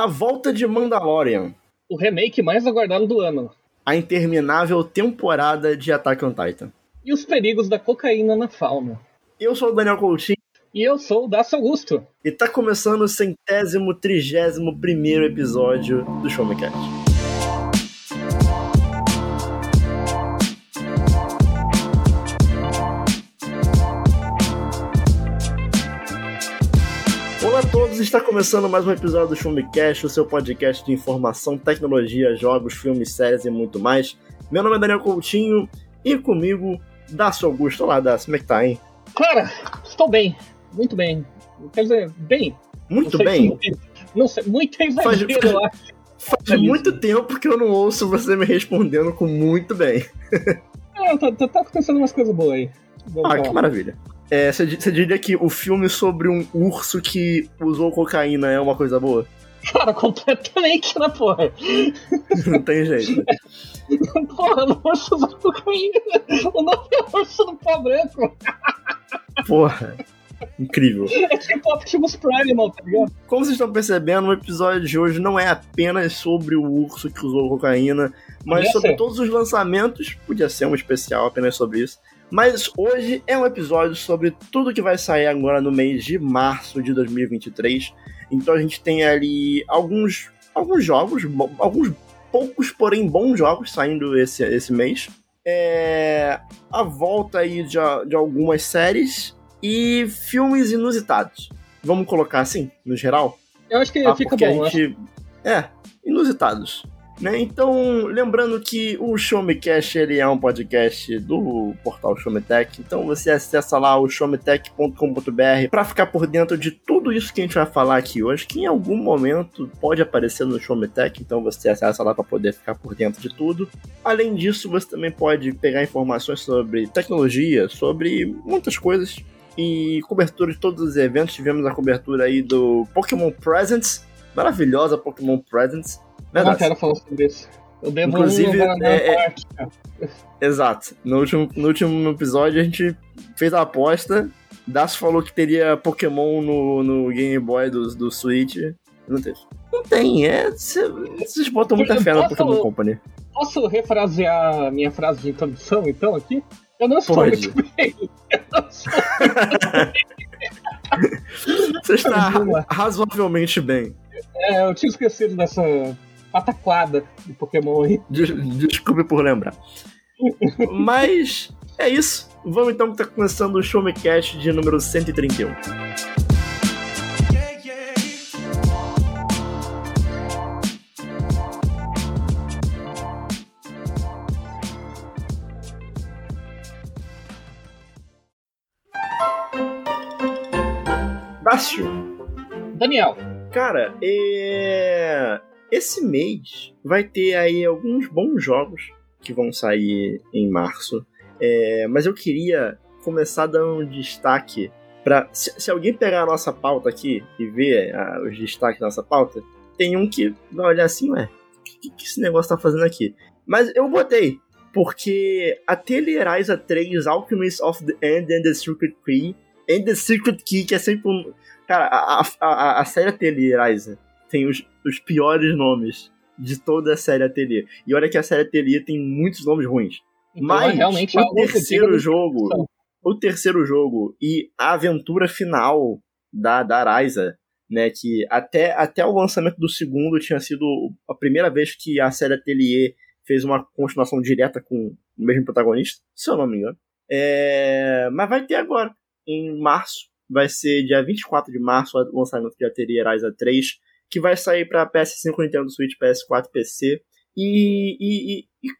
A volta de Mandalorian. O remake mais aguardado do ano. A interminável temporada de Attack on Titan. E os perigos da cocaína na fauna. Eu sou o Daniel Coutinho. E eu sou o Dacio Augusto. E tá começando o centésimo, trigésimo primeiro episódio do Show Me Cat. Está começando mais um episódio do Filmecast, o seu podcast de informação, tecnologia, jogos, filmes, séries e muito mais. Meu nome é Daniel Coutinho e comigo, Dácio Augusto. Olá, Dácio, como é que tá, hein? Cara, estou bem, muito bem. Quer dizer, bem. Muito Não bem? se- Não sei, muito exagero, Faz- eu acho. Faz É isso. muito tempo que eu não ouço você me respondendo com muito bem. Ah, tá, tá, tá acontecendo umas coisas boas aí. Vamos Ah, que falar. maravilha. É, Você você diria que o filme sobre um urso que usou cocaína é uma coisa boa? Cara, completamente, né, porra? Não tem jeito. Porra, no urso da cocaína. O nome é urso do pó branco. Porra. Incrível. É tipo Optimus Primal, tá ligado? Como vocês estão percebendo, o episódio de hoje não é apenas sobre o urso que usou cocaína, mas Podia sobre ser. todos os lançamentos. Podia ser um especial apenas sobre isso. Mas hoje é um episódio sobre tudo que vai sair agora no mês de março de 2023. Então a gente tem ali alguns, alguns jogos, alguns poucos, porém bons jogos saindo esse, esse mês. É, a volta aí de, de algumas séries e filmes inusitados. Vamos colocar assim, no geral? Eu acho que Tá? fica Porque bom. a gente... É, inusitados. Né? Então, lembrando que o Show Me Cash ele é um podcast do portal Show Me Tech. Então você acessa lá o showmetech.com.br para ficar por dentro de tudo isso que a gente vai falar aqui hoje, que em algum momento pode aparecer no Show Me Tech, então você acessa lá para poder ficar por dentro de tudo. Além disso, você também pode pegar informações sobre tecnologia, sobre muitas coisas e cobertura de todos os eventos. Tivemos a cobertura aí do Pokémon Presents, maravilhosa Pokémon Presents. Eu não Verdade. quero falar sobre isso. Eu devo Inclusive, um é- é-. Exato. No último, no último episódio a gente fez a aposta. Daço falou que teria Pokémon no, no Game Boy do, do Switch. Não teve. Não tem, é. cê- Vocês botam muita fé na Pokémon Company. Posso refrasear a minha frase de introdução, então, aqui? Eu não estou Pode. muito bem. Eu não sou- Você está Vamos lá. ra- razoavelmente bem. É, eu tinha esquecido dessa pataquada de Pokémon aí. Des- Desculpe por lembrar. Mas é isso. Vamos então que tá começando o Show Me Cast de número 131. Dácio, Daniel, Cara, é... esse mês vai ter aí alguns bons jogos que vão sair em março. É, Mas eu queria começar dando um destaque para se, se alguém pegar a nossa pauta aqui e ver ah, os destaques da nossa pauta, tem um que vai olhar assim, ué, o que, que esse negócio tá fazendo aqui? Mas eu botei, porque a Teleriza 3 Alchemist of the End and the Secret Key and the Secret Key, que é sempre um, Cara, a, a, a, a série Atelier tem os, os piores nomes de toda a série Atelier. E olha que a série Atelier tem muitos nomes ruins. então Mas é realmente o algo que terceiro jogo, o terceiro jogo e a aventura final da, da Araiza, né, que até, até o lançamento do segundo tinha sido a primeira vez que a série Atelier fez uma continuação direta com o mesmo protagonista, se eu não me engano. É, mas vai ter agora, em março, vai ser dia 24 de março o lançamento de Atelier Araiza 3, que vai sair para PS5, Nintendo Switch, PS4, PC. E, e, e,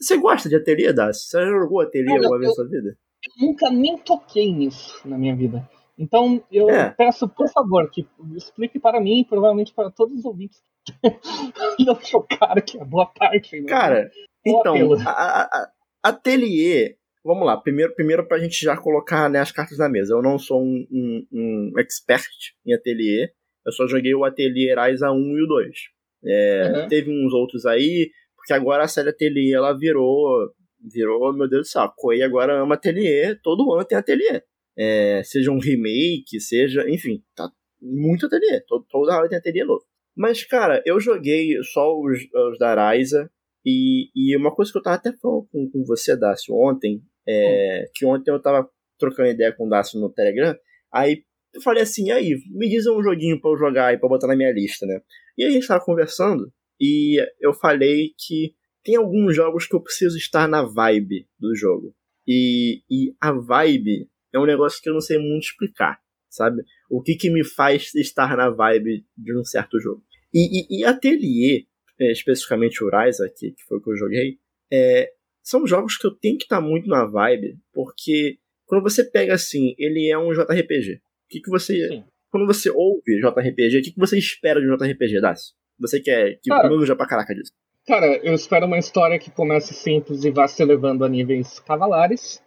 você gosta de Atelier, Das? Você já jogou Olha, alguma vez na sua vida? Eu nunca nem toquei nisso na minha vida. Então, eu É. peço, por favor, que explique para mim e provavelmente para todos os ouvintes. não chocaram que é boa parte. né? Cara, Qual então, apelo? a, a, a- Atelier. Vamos lá, primeiro, primeiro pra gente já colocar né, as cartas na mesa. Eu não sou um, um, um expert em Atelier. Eu só joguei o Atelier Aiza 1 e o 2. É, Uhum. Teve uns outros aí, porque agora a série Atelier ela virou. Virou, meu Deus do céu, Koei agora ama Atelier, todo ano tem Atelier. É, seja um remake, seja. Enfim, tá muito Atelier. Todo, toda hora tem Atelier novo. Mas, cara, eu joguei só os, os da Ryza. E, e uma coisa que eu tava até falando com, com você, Dácio, ontem, é hum. que ontem eu tava trocando ideia com o Dácio no Telegram. Aí eu falei assim, aí, me diz um joguinho pra eu jogar e pra botar na minha lista, né? E a gente tava conversando e eu falei que tem alguns jogos que eu preciso estar na vibe do jogo. E, e a vibe é um negócio que eu não sei muito explicar, sabe? O que que me faz estar na vibe de um certo jogo. E, e, e Atelier, é, especificamente o Rise aqui, que foi o que eu joguei, é, são jogos que eu tenho que estar muito na vibe, porque quando você pega assim, ele é um JRPG. O que, que você. Sim. Quando você ouve JRPG, o que, que você espera de um JRPG, Dácio? Você quer que cara, manja pra caraca disso. Cara, eu espero uma história que comece simples e vá se elevando a níveis cavalares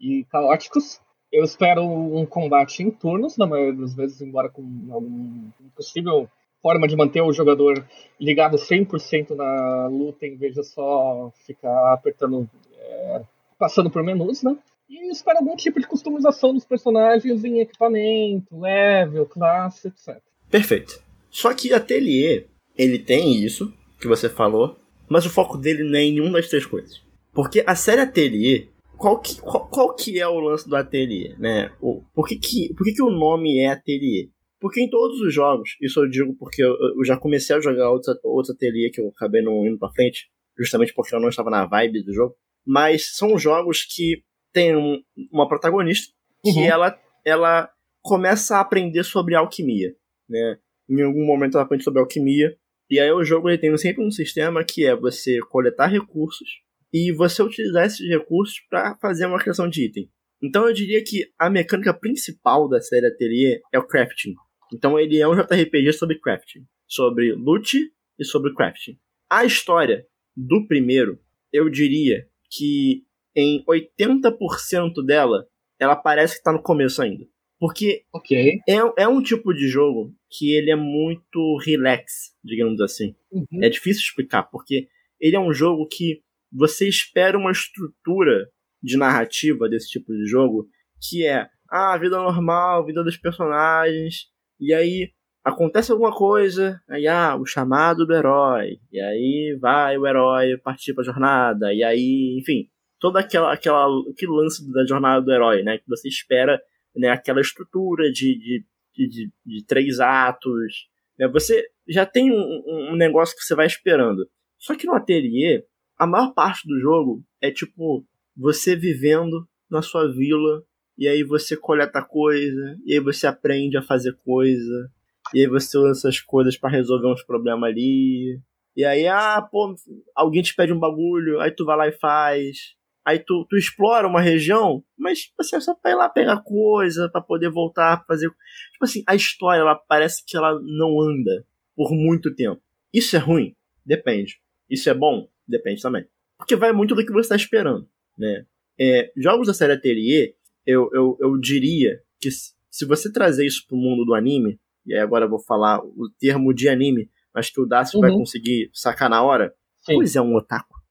e caóticos. Eu espero um combate em turnos, na maioria das vezes, embora com algum possível forma de manter o jogador ligado 100% na luta, em vez de só ficar apertando, é, passando por menus, né? E espero algum tipo de customização dos personagens em equipamento, level, classe, etc. Perfeito. Só que Atelier, ele tem isso que você falou, mas o foco dele não é em nenhuma das três coisas. Porque a série Atelier, qual que, qual, qual que é o lance do Atelier, né? O, por que, que, por que, que o nome é Atelier? Porque em todos os jogos, isso eu digo porque eu, eu já comecei a jogar outros, outros Atelier que eu acabei não indo pra frente, justamente porque eu não estava na vibe do jogo, mas são jogos que tem um, uma protagonista que uhum. ela, ela começa a aprender sobre alquimia, né? Em algum momento ela aprende sobre alquimia, e aí o jogo ele tem sempre um sistema que é você coletar recursos e você utilizar esses recursos para fazer uma criação de item. Então eu diria que a mecânica principal da série Atelier é o crafting. Então ele é um JRPG sobre crafting, sobre loot e sobre crafting. A história do primeiro, eu diria que em 80% dela, ela parece que tá no começo ainda. Porque okay. é, é um tipo de jogo que ele é muito relax, digamos assim. Uhum. É difícil explicar, porque ele é um jogo que você espera uma estrutura de narrativa desse tipo de jogo, que é ah, vida normal, vida dos personagens, e aí acontece alguma coisa, aí ah, o chamado do herói, e aí vai o herói partir pra jornada, e aí, enfim, toda aquela, aquela aquele lance da jornada do herói, né? Que você espera né, aquela estrutura de, de, de, de três atos. Né? Você já tem um, um, negócio que você vai esperando. Só que no ateliê, a maior parte do jogo é tipo você vivendo na sua vila e aí você coleta coisa, e aí você aprende a fazer coisa, e aí você usa essas coisas para resolver uns problemas ali. E aí, ah, pô, alguém te pede um bagulho, aí tu vai lá e faz. Aí tu, tu explora uma região, mas você é só pra ir lá pegar coisa, para poder voltar, fazer. Tipo assim, a história, ela parece que ela não anda por muito tempo. Isso é ruim? Depende. Isso é bom? Depende também. Porque vai muito do que você está esperando, né? É, jogos da série Atelier, eu, eu, eu diria que se você trazer isso pro mundo do anime, e aí agora eu vou falar o termo de anime, mas que o Dacio uhum. vai conseguir sacar na hora, Sim. pois é um otaku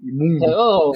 imundo. Oh,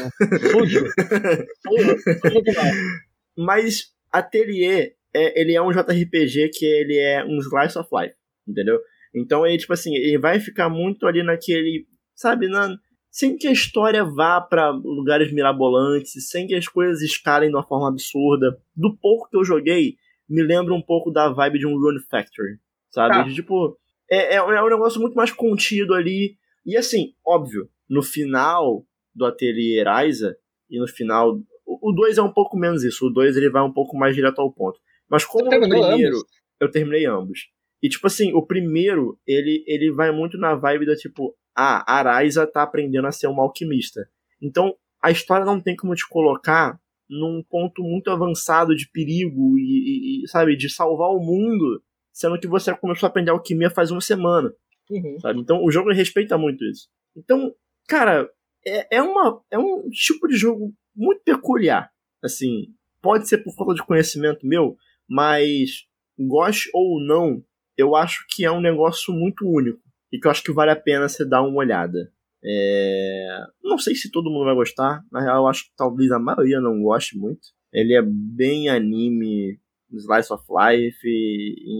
sujo. Mas Atelier, é, ele é um JRPG que ele é um slice of life, entendeu? Então ele, tipo assim, ele vai ficar muito ali naquele, sabe, na, sem que a história vá para lugares mirabolantes, sem que as coisas escalem de uma forma absurda. Do pouco que eu joguei, me lembra um pouco da vibe de um Rune Factory, sabe? Ah. De, tipo, é, é, é um negócio muito mais contido ali. E assim, óbvio, no final, do Atelier Aiza, e no final. O 2 é um pouco menos isso, o 2 ele vai um pouco mais direto ao ponto. Mas como o primeiro. Ambos? Eu terminei ambos. E tipo assim, o primeiro, ele, ele vai muito na vibe da tipo, ah, a Araiza tá aprendendo a ser uma alquimista. Então, a história não tem como te colocar num ponto muito avançado de perigo e, e, sabe, de salvar o mundo, sendo que você começou a aprender alquimia faz uma semana. Uhum. Sabe? Então, o jogo respeita muito isso. Então, cara, é, é, uma, é um tipo de jogo muito peculiar. Assim, pode ser por falta de conhecimento meu, mas goste ou não, eu acho que é um negócio muito único e que eu acho que vale a pena você dar uma olhada. É... Não sei se todo mundo vai gostar, na real eu acho que talvez a maioria não goste muito. Ele é bem anime, slice of life,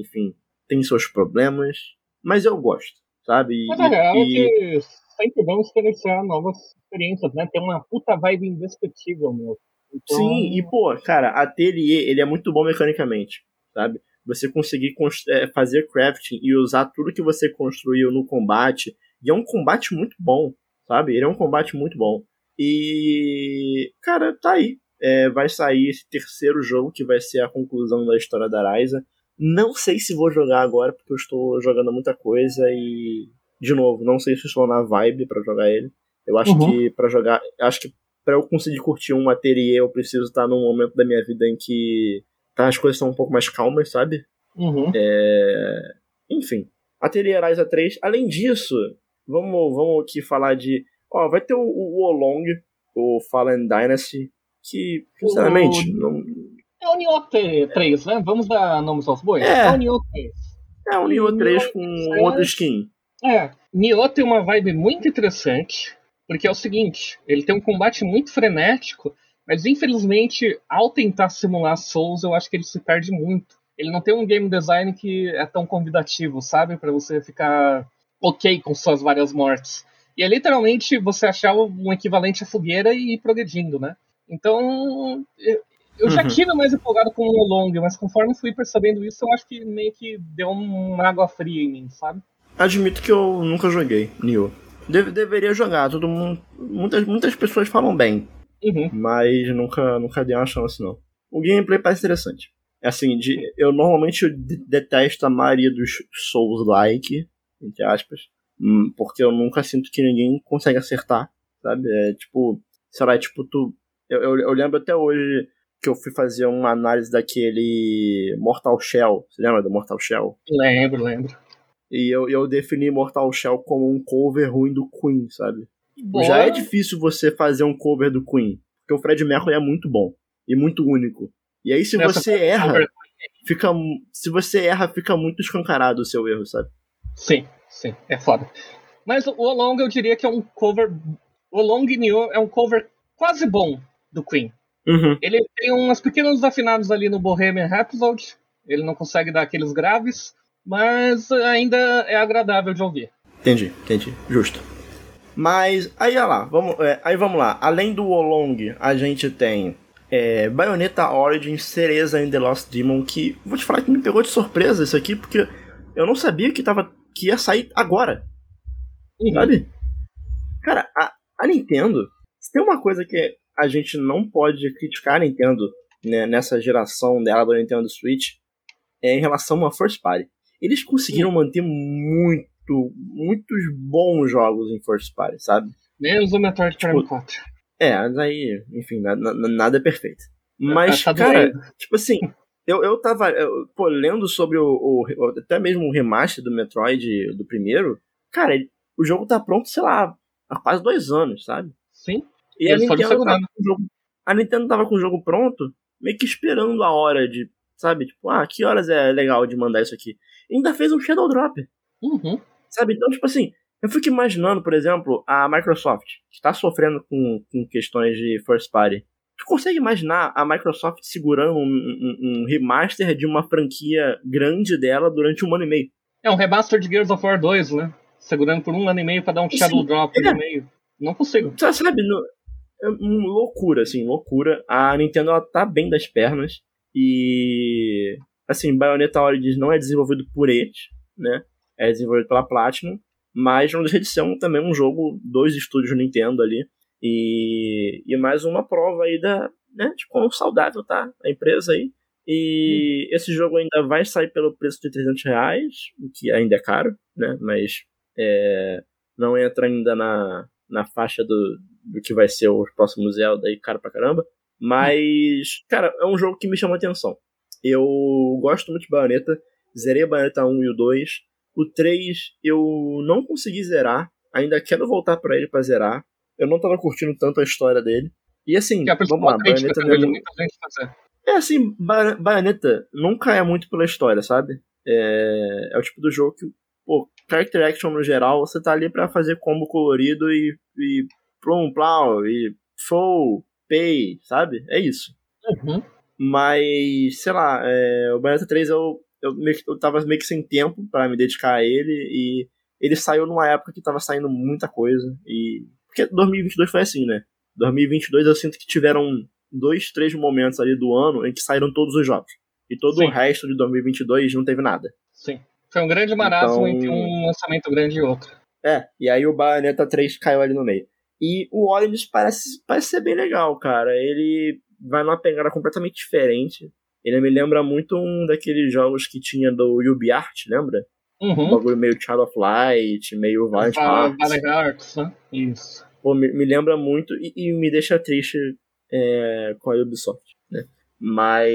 enfim, tem seus problemas, mas eu gosto, sabe? Mas a real é que sempre vamos experienciar novas experiências, né? Tem uma puta vibe indescritível, meu. Então... Sim, e pô, cara, Atelier, ele é muito bom mecanicamente, sabe? Você conseguir é, fazer crafting e usar tudo que você construiu no combate. E é um combate muito bom, sabe? Ele é um combate muito bom. E, cara, tá aí. É, vai sair esse terceiro jogo que vai ser a conclusão da história da Ryza. Não sei se vou jogar agora, porque eu estou jogando muita coisa e. De novo, não sei se estou na vibe para jogar ele. Eu acho uhum. que para jogar. Acho que para eu conseguir curtir um ateliê, eu preciso estar num momento da minha vida em que tá, as coisas estão um pouco mais calmas, sabe? Uhum. É... Enfim. Ateliê Ryza 3. Além disso, vamos, vamos aqui falar de. Ó, vai ter o, o Olong, o Fallen Dynasty, que, sinceramente, o... não. É o Nioh 3, né? Vamos dar nomes aos bois? É, é o Nioh 3. É o Nioh 3 com 3... outra skin. É, Nioh tem uma vibe muito interessante, porque é o seguinte, ele tem um combate muito frenético, mas infelizmente, ao tentar simular Souls, eu acho que ele se perde muito. Ele não tem um game design que é tão convidativo, sabe? para você ficar ok com suas várias mortes. E é literalmente você achar um equivalente à fogueira e ir progredindo, né? Então, eu já uhum. tive mais empolgado com o Long, mas conforme fui percebendo isso, eu acho que meio que deu uma água fria em mim, sabe? Admito que eu nunca joguei Nioh. Deve, deveria jogar, todo mundo. Muitas, muitas pessoas falam bem. Uhum. Mas nunca, nunca dei uma chance, não. O gameplay parece interessante. É assim, de, eu normalmente detesto a maioria dos Souls-like, entre aspas, hum, porque eu nunca sinto que ninguém consegue acertar, sabe? É tipo, sei lá, é tipo, tu. Eu, eu, eu, lembro até hoje que eu fui fazer uma análise daquele Mortal Shell. Você lembra do Mortal Shell? Lembro, lembro. E eu, eu defini Mortal Shell como um cover ruim do Queen, sabe? Boa. Já é difícil você fazer um cover do Queen, porque o Fred Mercury é muito bom e muito único. E aí se Essa você erra, fica se você erra, fica muito escancarado o seu erro, sabe? Sim, sim, é foda. Mas o Along eu diria que é um cover o Long Neo é um cover quase bom do Queen. Uhum. Ele tem umas pequenos afinados ali no Bohemian Rhapsody. Ele não consegue dar aqueles graves, mas ainda é agradável de ouvir. Entendi, entendi. Justo. Mas aí olha lá, vamos, é, aí vamos lá. Além do Wolong, a gente tem é, Bayonetta Origins, Cereza and the Lost Demon, que vou te falar que me pegou de surpresa isso aqui, porque eu não sabia que, tava, que ia sair agora. Uhum. Sabe? Cara, a, a Nintendo, se tem uma coisa que a gente não pode criticar a Nintendo né, nessa geração dela do Nintendo Switch, é em relação a First Party. Eles conseguiram manter muito muitos bons jogos em First Party, sabe? Menos o Metroid Prime tipo, 4. É, mas aí, enfim, nada, nada é perfeito. Mas, tá cara, tipo assim, eu, eu tava eu, pô, lendo sobre o, o, até mesmo o remaster do Metroid do primeiro. Cara, o jogo tá pronto, sei lá, há quase dois anos, sabe? Sim. E a Nintendo, tava com o jogo, a Nintendo tava com o jogo pronto, meio que esperando a hora de, sabe? Tipo, ah, que horas é legal de mandar isso aqui? Ainda fez um Shadow Drop. Uhum. Sabe? Então, tipo assim, eu fico imaginando, por exemplo, a Microsoft está sofrendo com, com questões de first party. Tu consegue imaginar a Microsoft segurando um, um, um, remaster de uma franquia grande dela durante um ano e meio? É um remaster de Gears of War 2, né? Segurando por um ano e meio pra dar um Shadow Sim, Drop é. no meio. Não consigo. Sabe, no, é loucura, assim, loucura. A Nintendo ela tá bem das pernas. E. Assim, Bayonetta Origins não é desenvolvido por eles, né? é desenvolvido pela Platinum, mas não deixa de ser um, também um jogo dois estúdios Nintendo ali. E, e mais uma prova aí da, né, de quão saudável tá a empresa aí. E hum. esse jogo ainda vai sair pelo preço de 300 reais, o que ainda é caro, né? Mas é, não entra ainda na, na faixa do, do que vai ser o próximo Zelda aí, caro pra caramba. Mas, cara, é um jogo que me chama atenção. Eu gosto muito de Bayonetta, zerei a Bayonetta 1 e o 2, o 3 eu não consegui zerar, ainda quero voltar para ele para zerar. Eu não tava curtindo tanto a história dele. E assim, vamos lá, Bayonetta não... É assim, ba Bayonetta nunca é muito pela história, sabe? É, é o tipo do jogo que, pô, character action no geral, você tá ali para fazer combo colorido e, e plum, plau, e full, pay, sabe? É isso. Uhum. Mas, sei lá, é, o Bayonetta 3 eu eu, eu tava meio que sem tempo para me dedicar a ele e ele saiu numa época que tava saindo muita coisa e porque 2022 foi assim, né? 2022 eu sinto que tiveram dois, três momentos ali do ano em que saíram todos os jogos. E todo Sim. o resto de 2022 não teve nada. Sim. Foi um grande marasmo então... entre um lançamento grande e outro. É, e aí o Bayonetta 3 caiu ali no meio. E o Origins parece, parece ser bem legal, cara. Ele vai numa pegada completamente diferente. Ele me lembra muito um daqueles jogos que tinha do UbiArt, lembra? Uhum. Um bagulho meio Child of Light, meio Valiant Hearts. Valiant Hearts, né? Isso. Pô, me, me lembra muito e, e, me deixa triste é, com a Ubisoft, né? Mas...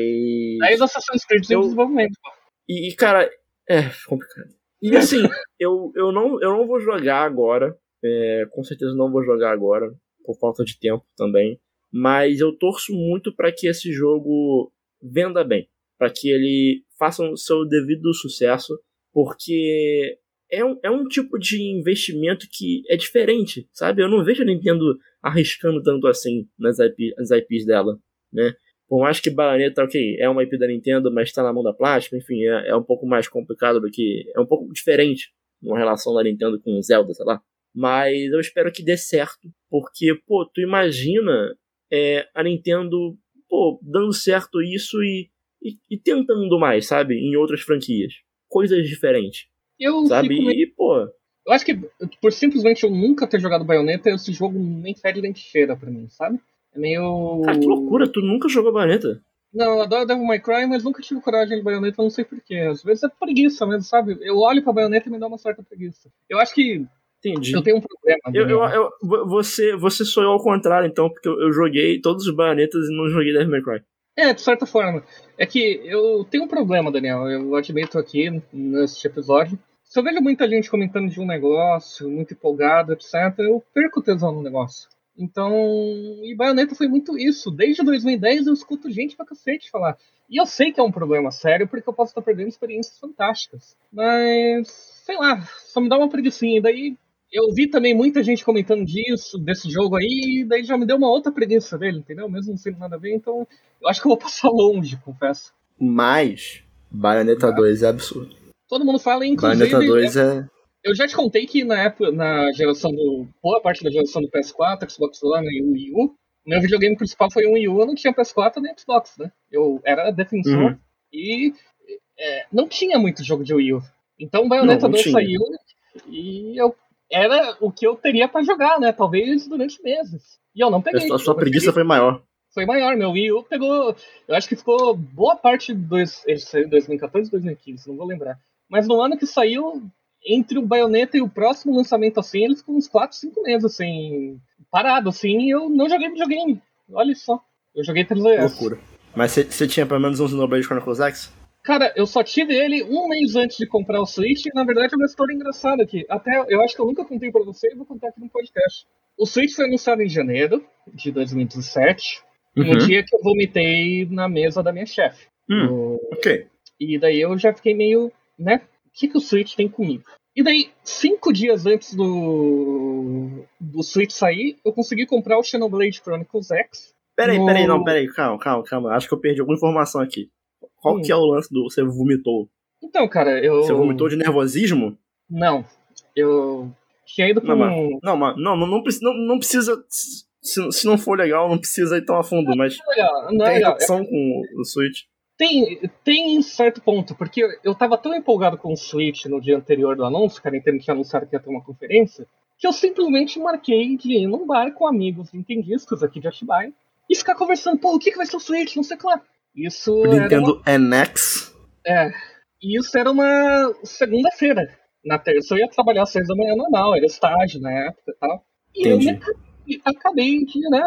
Aí os Assassin's Creed eu... desenvolvimento, pô. E, e, cara, é complicado. E assim, eu, eu, não, eu não vou jogar agora. É, com certeza não vou jogar agora, por falta de tempo também. Mas eu torço muito para que esse jogo venda bem. para que ele faça o seu devido sucesso. Porque é um, é um tipo de investimento que é diferente, sabe? Eu não vejo a Nintendo arriscando tanto assim nas, IP, nas IPs dela, né? Por mais que Bayonetta, ok, é uma IP da Nintendo, mas está na mão da plástica, enfim, é, é, um pouco mais complicado do que. É um pouco diferente uma relação da Nintendo com Zelda, sei lá. Mas eu espero que dê certo, porque, pô, tu imagina é, a Nintendo, pô, dando certo isso e, e, e, tentando mais, sabe? Em outras franquias. Coisas diferentes. Eu sabe? Meio... E, pô. Eu acho que, por simplesmente eu nunca ter jogado Bayonetta, esse jogo nem fede nem cheira pra mim, sabe? É meio. Cara, que loucura, tu nunca jogou Bayonetta? Não, eu adoro Devil May Cry, mas nunca tive coragem de Bayonetta, não sei porquê. Às vezes é preguiça mesmo, sabe? Eu olho pra Bayonetta e me dá uma certa preguiça. Eu acho que. Entendi. Eu tenho um problema. Eu, eu, eu, você, você sou eu ao contrário, então, porque eu, eu joguei todos os Bayonetas e não joguei Devil May Cry. É, de certa forma. É que eu tenho um problema, Daniel. Eu admito aqui neste episódio. Se eu vejo muita gente comentando de um negócio, muito empolgado, etc., eu perco tesão no negócio. Então, e Bayonetta foi muito isso. Desde 2010 eu escuto gente pra cacete falar. E eu sei que é um problema sério, porque eu posso estar perdendo experiências fantásticas. Mas, sei lá, só me dá uma preguiçinha. E daí eu vi também muita gente comentando disso, desse jogo aí, e daí já me deu uma outra preguiça dele, entendeu? Mesmo não sendo nada a ver, então eu acho que eu vou passar longe, confesso. Mas, Bayonetta 2 é absurdo. Todo mundo fala, inclusive. Bayonetta 2 é eu já te contei que na época, na geração do. boa parte da geração do PS4, Xbox One e Wii U, meu videogame principal foi um Wii U, eu não tinha PS4 nem Xbox, né? Eu era defensor uhum. e é, não tinha muito jogo de Wii U. Então Bayonetta 2 saiu e eu era o que eu teria para jogar, né? Talvez durante meses. E eu não peguei. A sua preguiça foi maior. Foi maior, meu Wii U pegou. Eu acho que ficou boa parte dos. Ele saiu em 2014 2015, não vou lembrar. Mas no ano que saiu, entre o Bayonetta e o próximo lançamento, assim, eles ficam uns 4, 5 meses, assim, parado, assim, e eu não joguei videogame. Olha só. Eu joguei 3DS. Loucura. Mas você tinha pelo menos um Xenoblade Chronicles X? Cara, eu só tive ele um mês antes de comprar o Switch, e na verdade é uma história engraçada aqui. Até, eu acho que eu nunca contei pra você e vou contar aqui no podcast. O Switch foi anunciado em janeiro de 2017, uhum. no dia que eu vomitei na mesa da minha chefe. Hum, no... Ok. E daí eu já fiquei meio, né, que, que o Switch tem comigo? E daí, cinco dias antes do, do Switch sair, eu consegui comprar o Xenoblade Chronicles X. Peraí, no... peraí, não, peraí, calma, calma, calma. Acho que eu perdi alguma informação aqui. Qual que é o lance do você vomitou? Então, cara, eu. Você vomitou de nervosismo? Não. Eu tinha ido pra não, um. Não, mas, não, não, não, precisa. Não, não precisa se, se não for legal, não precisa ir tão a fundo, mas. Não é legal, não é tem legal. com o Switch. Tem, tem certo ponto, porque eu tava tão empolgado com o Switch no dia anterior do anúncio, que a Nintendo tinha anunciado que ia ter uma conferência, que eu simplesmente marquei de ir num bar com amigos nintendistas aqui de Atibaia e ficar conversando, pô, o que, que vai ser o Switch, não sei lá. Isso o Nintendo uma... NX? É, e isso era uma segunda-feira. Na terça eu ia trabalhar às seis da manhã normal, era estágio na época e tal. E Entendi. eu acabei de, né,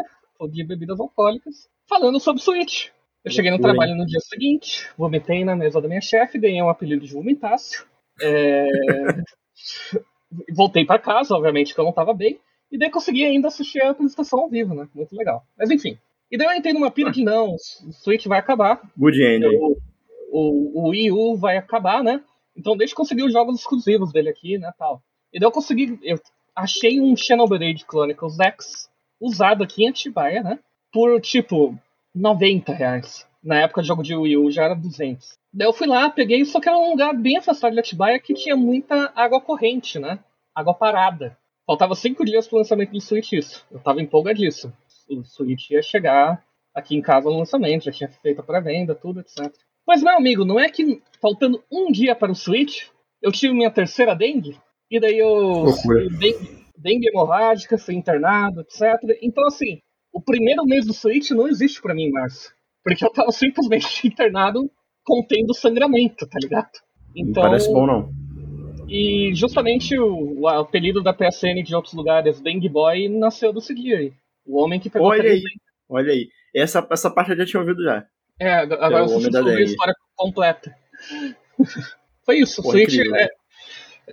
de bebidas alcoólicas, falando sobre Switch. Eu cheguei no trabalho no dia seguinte, vomitei na mesa da minha chefe, ganhei um apelido de vomitácio. É... Voltei para casa, obviamente, que eu não tava bem. E daí consegui ainda assistir a apresentação ao vivo, né? Muito legal. Mas enfim. E daí eu entrei numa pira de não, o Switch vai acabar. Good end. O, o, o Wii U vai acabar, né? Então deixa eu conseguir os jogos exclusivos dele aqui, né, tal. E daí eu consegui, eu achei um Xenoblade Chronicles X usado aqui em Atibaia, né? Por, tipo, 90 reais. Na época de jogo de Wii U já era 200. Daí eu fui lá, peguei, só que era um lugar bem afastado de Atibaia que tinha muita água corrente, né? Água parada. Faltava cinco dias pro lançamento do Switch isso. Eu tava empolgadíssimo. O Switch ia chegar aqui em casa no lançamento, já tinha feito a pré-venda, tudo, etc. Mas, meu amigo, não é que faltando um dia para o Switch, eu tive minha terceira dengue, e daí eu. Dengue, dengue hemorrágica, fui internado, etc. Então, assim, o primeiro mês do Switch não existe para mim em março. Porque eu tava simplesmente internado contendo sangramento, tá ligado? Então, não parece bom, não. E justamente o, o apelido da PSN de outros lugares, Dengue Boy, nasceu do seguinte aí. O homem que pegou Olha aí, olha aí. Essa, essa parte eu já tinha ouvido já. É, agora eu preciso descobrir a história completa. Foi isso, o Switch é,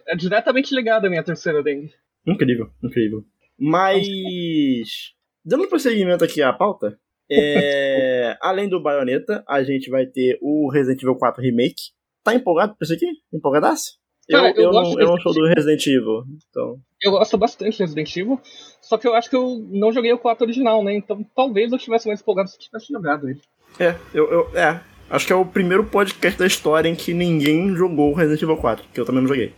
é, diretamente ligado à minha terceira dengue. Incrível, incrível. Mas, dando prosseguimento aqui à pauta, é, além do Bayonetta, a gente vai ter o Resident Evil 4 Remake. Tá empolgado pra isso aqui? Empolgadaço? Cara, eu, eu, eu, não, eu não sou do Resident Evil, então... Eu gosto bastante de Resident Evil, só que eu acho que eu não joguei o 4 original, né? Então talvez eu tivesse mais empolgado se eu tivesse jogado ele. É, eu, eu, é. Acho que é o primeiro podcast da história em que ninguém jogou Resident Evil 4, que eu também não joguei.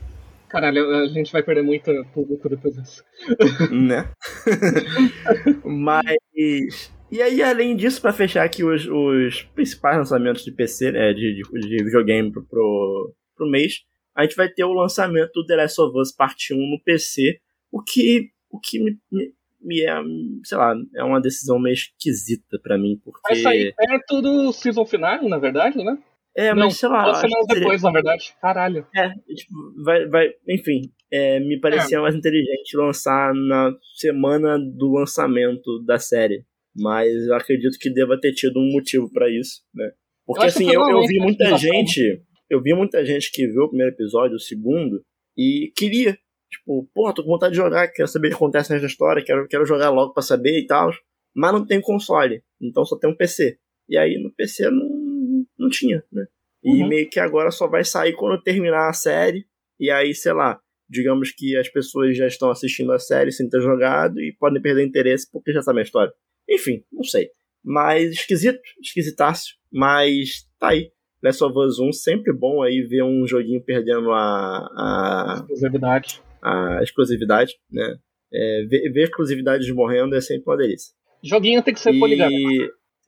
Caralho, a gente vai perder muito público depois disso. Né? Mas. E aí, além disso, para fechar aqui os, os, principais lançamentos de PC, né, de, de, de videogame pro, pro mês, a gente vai ter o lançamento do The Last of Us Parte 1 no PC, o que, o que me, me, me é, sei lá, é uma decisão meio esquisita para mim, porque... Vai sair perto do season final, na verdade, né? É, mas Não, sei lá. Duas semanas depois, seria... na verdade. Caralho. É, tipo, vai, vai, enfim, é, me parecia é. mais inteligente lançar na semana do lançamento da série. Mas eu acredito que deva ter tido um motivo para isso, né? Porque assim, eu, eu vi muita gente. Eu vi muita gente que viu o primeiro episódio, o segundo, e queria. Tipo, porra, tô com vontade de jogar, quero saber o que acontece nessa história, quero, quero jogar logo para saber e tal. Mas não tem console, então só tem um PC. E aí no PC não, não tinha, né? E uhum. meio que agora só vai sair quando terminar a série. E aí, sei lá, digamos que as pessoas já estão assistindo a série sem ter jogado e podem perder interesse porque já sabem a história. Enfim, não sei. Mas esquisito, esquisitaço. Mas tá aí. Last of Us 1 sempre bom aí ver um joguinho perdendo a. a exclusividade. A exclusividade, né? É, ver, ver exclusividades morrendo é sempre uma delícia. Joguinho tem que ser e... poligonal.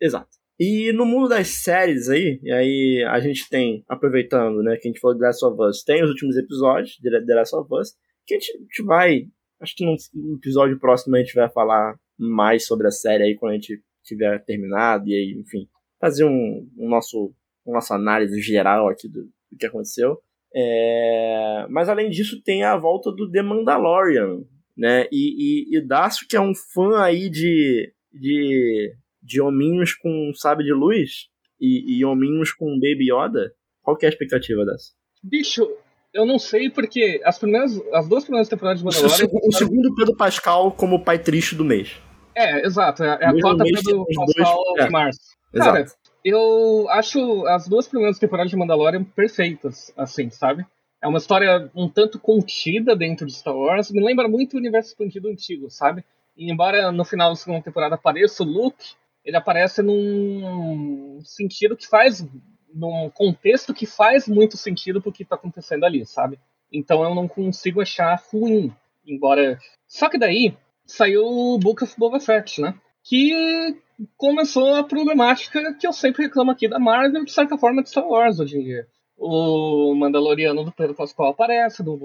Exato. E no mundo das séries aí, e aí a gente tem, aproveitando, né, que a gente falou de The Last of Us, tem os últimos episódios de The Last of Us, que a gente, a gente vai, acho que no episódio próximo a gente vai falar mais sobre a série aí quando a gente tiver terminado, e aí, enfim, fazer um, um nosso, nossa análise geral aqui do, do que aconteceu. É... Mas além disso, tem a volta do The Mandalorian, né? E, e, e Dácio, que é um fã aí de, de de hominhos com sabe de luz e, e hominhos com Baby Yoda, qual que é a expectativa dessa? Bicho, eu não sei porque as primeiras, as duas primeiras temporadas de Mandalorian... O, o segundo Pedro Pascal como pai triste do mês. É, exato. É, é a quarta Pedro Pascal é. março. Cara, exato. Eu acho as duas primeiras temporadas de Mandalorian perfeitas, assim, sabe? É uma história um tanto contida dentro de Star Wars. Me lembra muito o universo expandido antigo, sabe? E embora no final da segunda temporada apareça o Luke, ele aparece num sentido que faz, num contexto que faz muito sentido pro que tá acontecendo ali, sabe? Então eu não consigo achar ruim, embora. Só que daí saiu o Book of Boba Fett, né? Que começou a problemática que eu sempre reclamo aqui da Marvel, de certa forma, de Star Wars hoje em dia. O Mandaloriano do Pedro Pascal aparece, do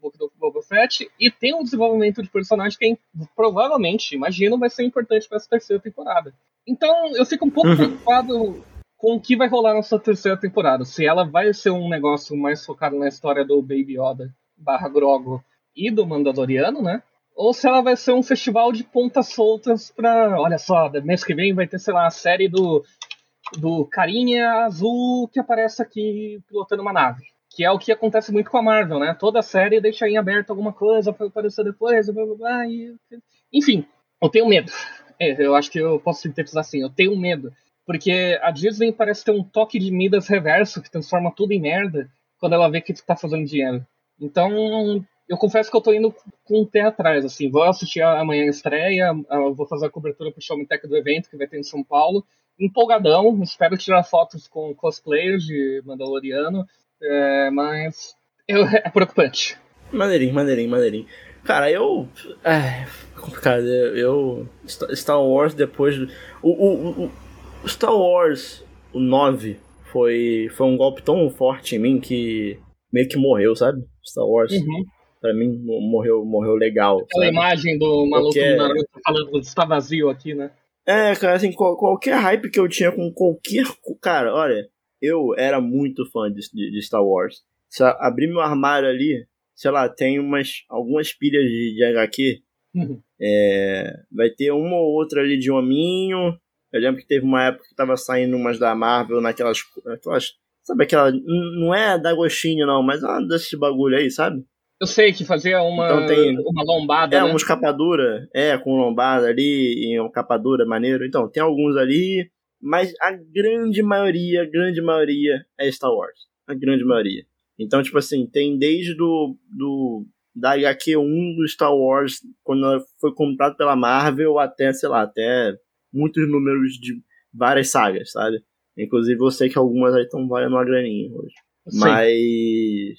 Book of Boba Fett, e tem um desenvolvimento de personagem que provavelmente, imagino, vai ser importante para essa terceira temporada. Então eu fico um pouco uhum. preocupado com o que vai rolar nessa terceira temporada. Se ela vai ser um negócio mais focado na história do Baby Yoda barra Grogo e do Mandaloriano, né? Ou se ela vai ser um festival de pontas soltas pra. Olha só, mês que vem vai ter, sei lá, a série do, do Carinha Azul que aparece aqui pilotando uma nave. Que é o que acontece muito com a Marvel, né? Toda série deixa em aberto alguma coisa pra aparecer depois, blá blá blá. E... Enfim, eu tenho medo. É, eu acho que eu posso sintetizar assim, eu tenho medo. Porque a Disney parece ter um toque de Midas reverso que transforma tudo em merda quando ela vê que tá fazendo dinheiro. Então, eu confesso que eu tô indo com o pé atrás, assim, vou assistir amanhã a estreia, vou fazer a cobertura pro Showmetech do evento que vai ter em São Paulo, empolgadão, espero tirar fotos com cosplayers de Mandaloriano, é, mas eu, é preocupante. Maneirinho, maneirinho, maneirinho. Cara, eu. É complicado. Eu. Star Wars depois. O, o, o Star Wars, o 9, foi, foi um golpe tão forte em mim que meio que morreu, sabe? Star Wars. Uhum. Pra mim, morreu, morreu legal. Aquela sabe? imagem do maluco do Naruto falando está vazio aqui, né? É, cara, assim, qualquer hype que eu tinha com qualquer. Cara, olha, eu era muito fã de, de Star Wars. Se abrir meu armário ali, sei lá, tem umas algumas pilhas de, de HQ. Uhum. É, vai ter uma ou outra ali de hominho. Eu lembro que teve uma época que tava saindo umas da Marvel naquelas. aquelas sabe aquela. Não é da Gostinho, não, mas é uma desses bagulho aí, sabe? Eu sei que fazia uma, então tem, uma lombada. É, né? uma escapadura. É, com lombada ali, e uma capadura maneiro. Então, tem alguns ali. Mas a grande maioria, a grande maioria é Star Wars. A grande maioria. Então, tipo assim, tem desde do, do da HQ1 do Star Wars, quando ela foi comprado pela Marvel, até, sei lá, até muitos números de várias sagas, sabe? Inclusive eu sei que algumas aí estão valendo uma graninha hoje. Sim. Mas,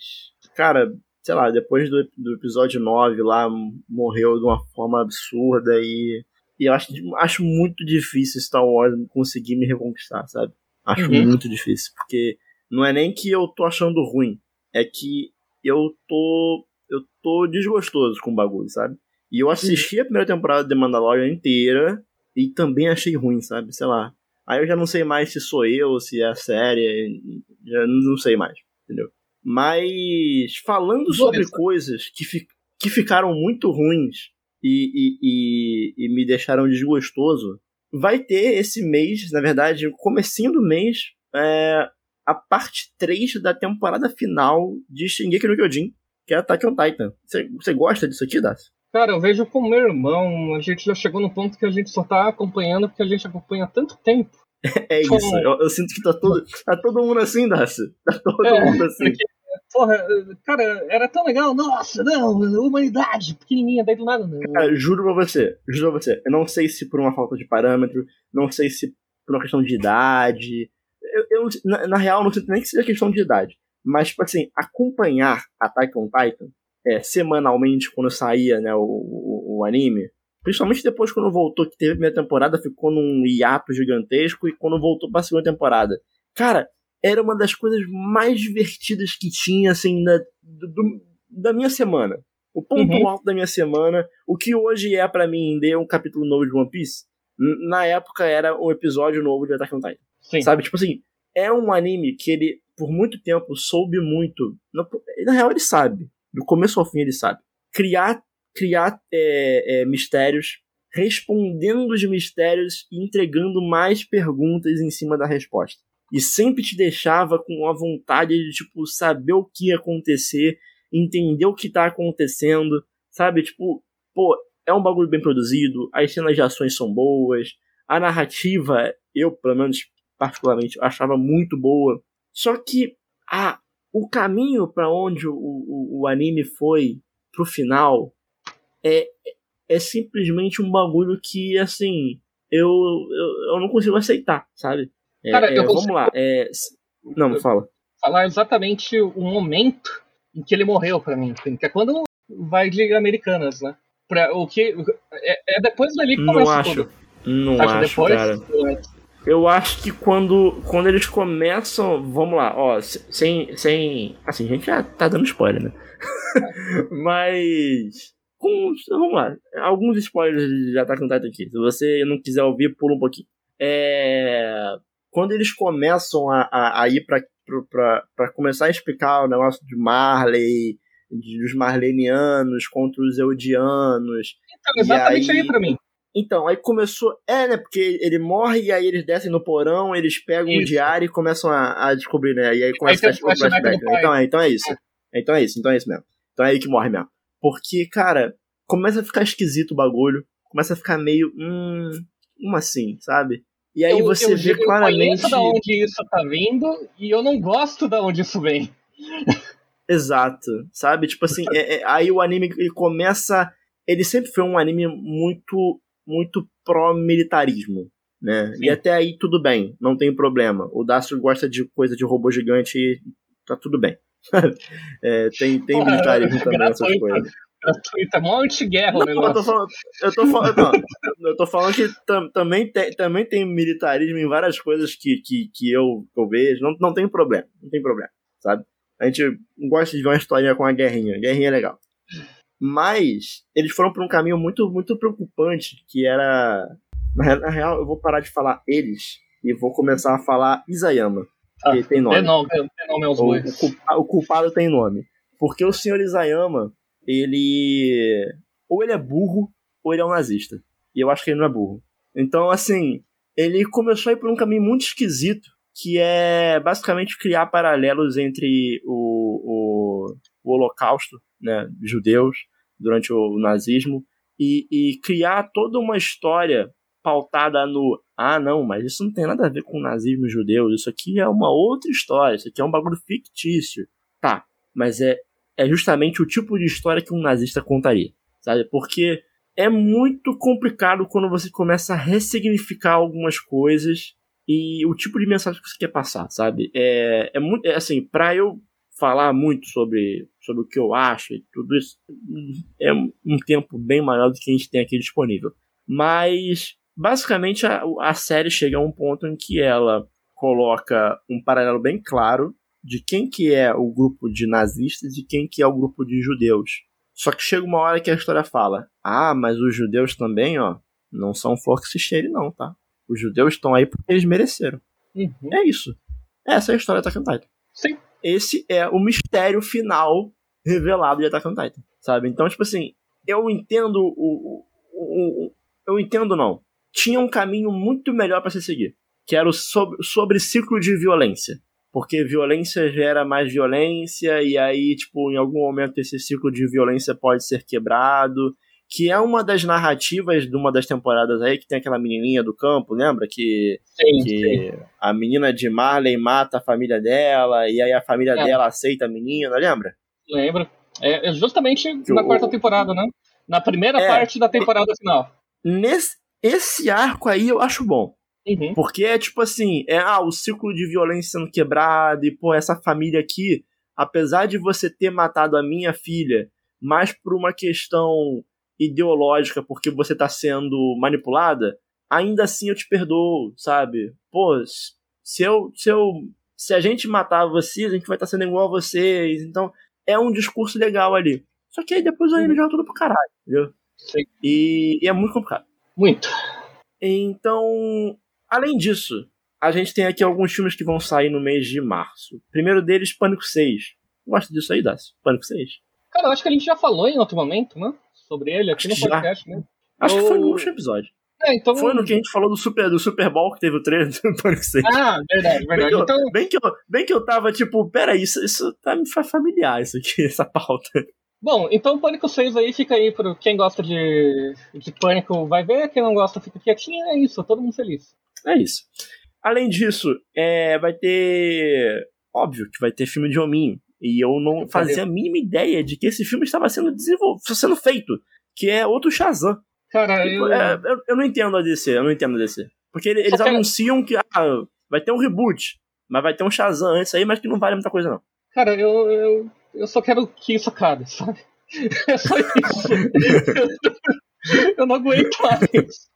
cara, sei lá, depois do, do episódio 9 lá, morreu de uma forma absurda e, e eu acho, acho muito difícil Star Wars conseguir me reconquistar, sabe? Acho uhum. muito difícil, porque não é nem que eu tô achando ruim, é que eu tô eu tô desgostoso com o bagulho, sabe? E eu assisti a primeira temporada de Mandalorian inteira e também achei ruim, sabe? Sei lá. Aí eu já não sei mais se sou eu, se é a série, já não sei mais, entendeu? Mas falando sobre coisas que, fi que ficaram muito ruins e, e, e, e me deixaram desgostoso, vai ter esse mês, na verdade, comecinho do mês, é, a parte 3 da temporada final de Shingeki no Kyojin, que é Attack on Titan. Você gosta disso aqui, Dácio? Cara, eu vejo com meu irmão, a gente já chegou no ponto que a gente só tá acompanhando porque a gente acompanha há tanto tempo. é isso, eu, eu, sinto que tá todo, tá todo mundo assim, Dácio. Tá todo é, mundo assim. Porque, porra, cara, era tão legal, nossa, não, humanidade, pequenininha, daí do nada, não. Cara, juro pra você, juro pra você, eu não sei se por uma falta de parâmetro, não sei se por uma questão de idade, eu, eu na, na, real, não sinto nem que seja questão de idade. Mas, tipo assim, acompanhar Attack on Titan é, semanalmente quando saía né, o, o, o, anime, principalmente depois quando voltou, que teve a primeira temporada, ficou num hiato gigantesco, e quando voltou pra segunda temporada. Cara, era uma das coisas mais divertidas que tinha, assim, na, do, da minha semana. O ponto uhum. alto da minha semana, o que hoje é para mim ler um capítulo novo de One Piece, na época era um episódio novo de Attack on Titan. Sim. Sabe? Tipo assim, é um anime que ele, por muito tempo, soube muito. Na, na real, ele sabe. Do começo ao fim, ele sabe. Criar, criar é, é, mistérios, respondendo os mistérios e entregando mais perguntas em cima da resposta. E sempre te deixava com a vontade de, tipo, saber o que ia acontecer, entender o que tá acontecendo, sabe? Tipo, pô, é um bagulho bem produzido, as cenas de ações são boas, a narrativa, eu, pelo menos, particularmente, achava muito boa. Só que a, o caminho para onde o, o, o, anime foi pro final é, é simplesmente um bagulho que, assim, eu, eu, eu não consigo aceitar, sabe? É, Cara, é, eu vamos lá. É, não, fala. Falar exatamente o momento em que ele morreu para mim, que é quando vai de Americanas, né? Pra, o que, é, é depois dali que começa Não acho. Tudo. Não acho, depois, cara. Eu acho que quando, quando eles começam. Vamos lá, ó, sem. sem assim, a gente já tá dando spoiler, né? Mas. Com, vamos lá. Alguns spoilers já tá cantado aqui. Se você não quiser ouvir, pula um pouquinho. É, quando eles começam a, a, a ir pra começar a explicar o negócio de Marley, de, dos Marlenianos contra os Eudianos. Então, exatamente aí, aí pra mim. Então, aí começou. É, né? Porque ele morre e aí eles descem no porão, eles pegam isso. um diário e começam a, a descobrir, né? E aí começa aí o flashback. Né? Então, é, então é isso. É. Então é isso, então é isso mesmo. Então é aí que morre mesmo. Porque, cara, começa a ficar esquisito o bagulho. Começa a ficar meio. Hum. Como assim, sabe? E aí eu, você eu, vê eu claramente. Eu da onde isso tá vindo e eu não gosto da onde isso vem. Exato, sabe? Tipo assim, é, é, aí o anime ele começa. Ele sempre foi um anime muito, muito pró-militarismo, né? Sim. E até aí tudo bem, não tem problema. O Dastro gosta de coisa de robô gigante e tá tudo bem. é, tem tem militarismo também, essas coisas. Gratuita, mó anti-guerra o negócio. Eu tô falando, eu tô falando, não, eu tô falando que tam, também, tem, também tem militarismo em várias coisas que, que, que eu, que eu vejo. Não, não tem problema, não tem problema, sabe? A gente gosta de ver uma historinha com a guerrinha. Guerrinha é legal. Mas eles foram por um caminho muito, muito preocupante, que era. Na real, eu vou parar de falar eles e vou começar a falar Isayama. Ah, que tem nome. Tem nome, tem nome aos o, o, culpado, o culpado tem nome. Porque o senhor Isayama, ele. Ou ele é burro, ou ele é um nazista. E eu acho que ele não é burro. Então, assim, ele começou a ir por um caminho muito esquisito que é basicamente criar paralelos entre o, o, o Holocausto, né, judeus, durante o nazismo, e, e, criar toda uma história pautada no ah, não, mas isso não tem nada a ver com o nazismo judeus, isso aqui é uma outra história, isso aqui é um bagulho fictício. Tá, mas é, é justamente o tipo de história que um nazista contaria, sabe? Porque é muito complicado quando você começa a ressignificar algumas coisas e o tipo de mensagem que você quer passar, sabe? É, é muito, é, assim, para eu falar muito sobre, sobre o que eu acho e tudo isso, é um tempo bem maior do que a gente tem aqui disponível. Mas, basicamente, a, a série chega a um ponto em que ela coloca um paralelo bem claro de quem que é o grupo de nazistas e quem que é o grupo de judeus. Só que chega uma hora que a história fala: Ah, mas os judeus também, ó, não são flor que se cheire, não, tá? Os judeus estão aí porque eles mereceram. Uhum. É isso. Essa é a história de Attack on Titan. Sim. Esse é o mistério final revelado de Attack on Titan, sabe? Então, tipo assim, eu entendo o, o, o eu entendo não. Tinha um caminho muito melhor para se seguir, que era o sobre, sobre ciclo de violência. Porque violência gera mais violência, e aí, tipo, em algum momento esse ciclo de violência pode ser quebrado, que é uma das narrativas de uma das temporadas aí, que tem aquela menininha do campo, lembra? Que, sim, que sim. a menina de Marley mata a família dela, e aí a família é. dela aceita a menina, lembra? Lembro. É, é justamente que na o, quarta temporada, né? Na primeira é, parte da temporada final. Nesse, esse arco aí eu acho bom. Uhum. Porque é tipo assim, é ah, o ciclo de violência sendo quebrado, e pô, essa família aqui, apesar de você ter matado a minha filha, mas por uma questão ideológica porque você tá sendo manipulada, ainda assim eu te perdoo, sabe? Pô, se eu, se eu, se a gente matar vocês, a gente vai estar tá sendo igual a vocês. Então, é um discurso legal ali. Só que aí depois ele joga tudo pro caralho, entendeu? E, e é muito complicado. Muito. Então, além disso, a gente tem aqui alguns filmes que vão sair no mês de março. O primeiro deles, Pânico 6. Gosta disso aí, Dácio? Pânico 6? Cara, eu acho que a gente já falou em outro momento, né? sobre ele aqui no podcast, né? Acho que foi no último episódio. É, então... Foi no que a gente falou do Super, do Super Bowl que teve o trailer do Pânico 6. Ah, verdade, verdade. Bem que, então... eu, bem, que eu, bem que eu tava tipo, peraí, isso, isso tá me faz familiar, isso aqui, essa pauta. Bom, então o Pânico 6 aí fica aí pro quem gosta de, de Pânico vai ver, quem não gosta fica quietinho, é isso, todo mundo feliz. É isso. Além disso, é, vai ter. Óbvio que vai ter filme de hominho. E eu não fazia a mínima ideia de que esse filme estava sendo desenvolvido, sendo feito que é outro Shazam. Cara, eu... É, eu... eu. não entendo a DC, eu não entendo a DC. Porque eles anunciam que ah, vai ter um reboot, mas vai ter um Shazam antes aí, mas que não vale muita coisa, não. Cara, eu, eu, eu só quero que isso acabe, sabe? É só isso. eu não aguento mais.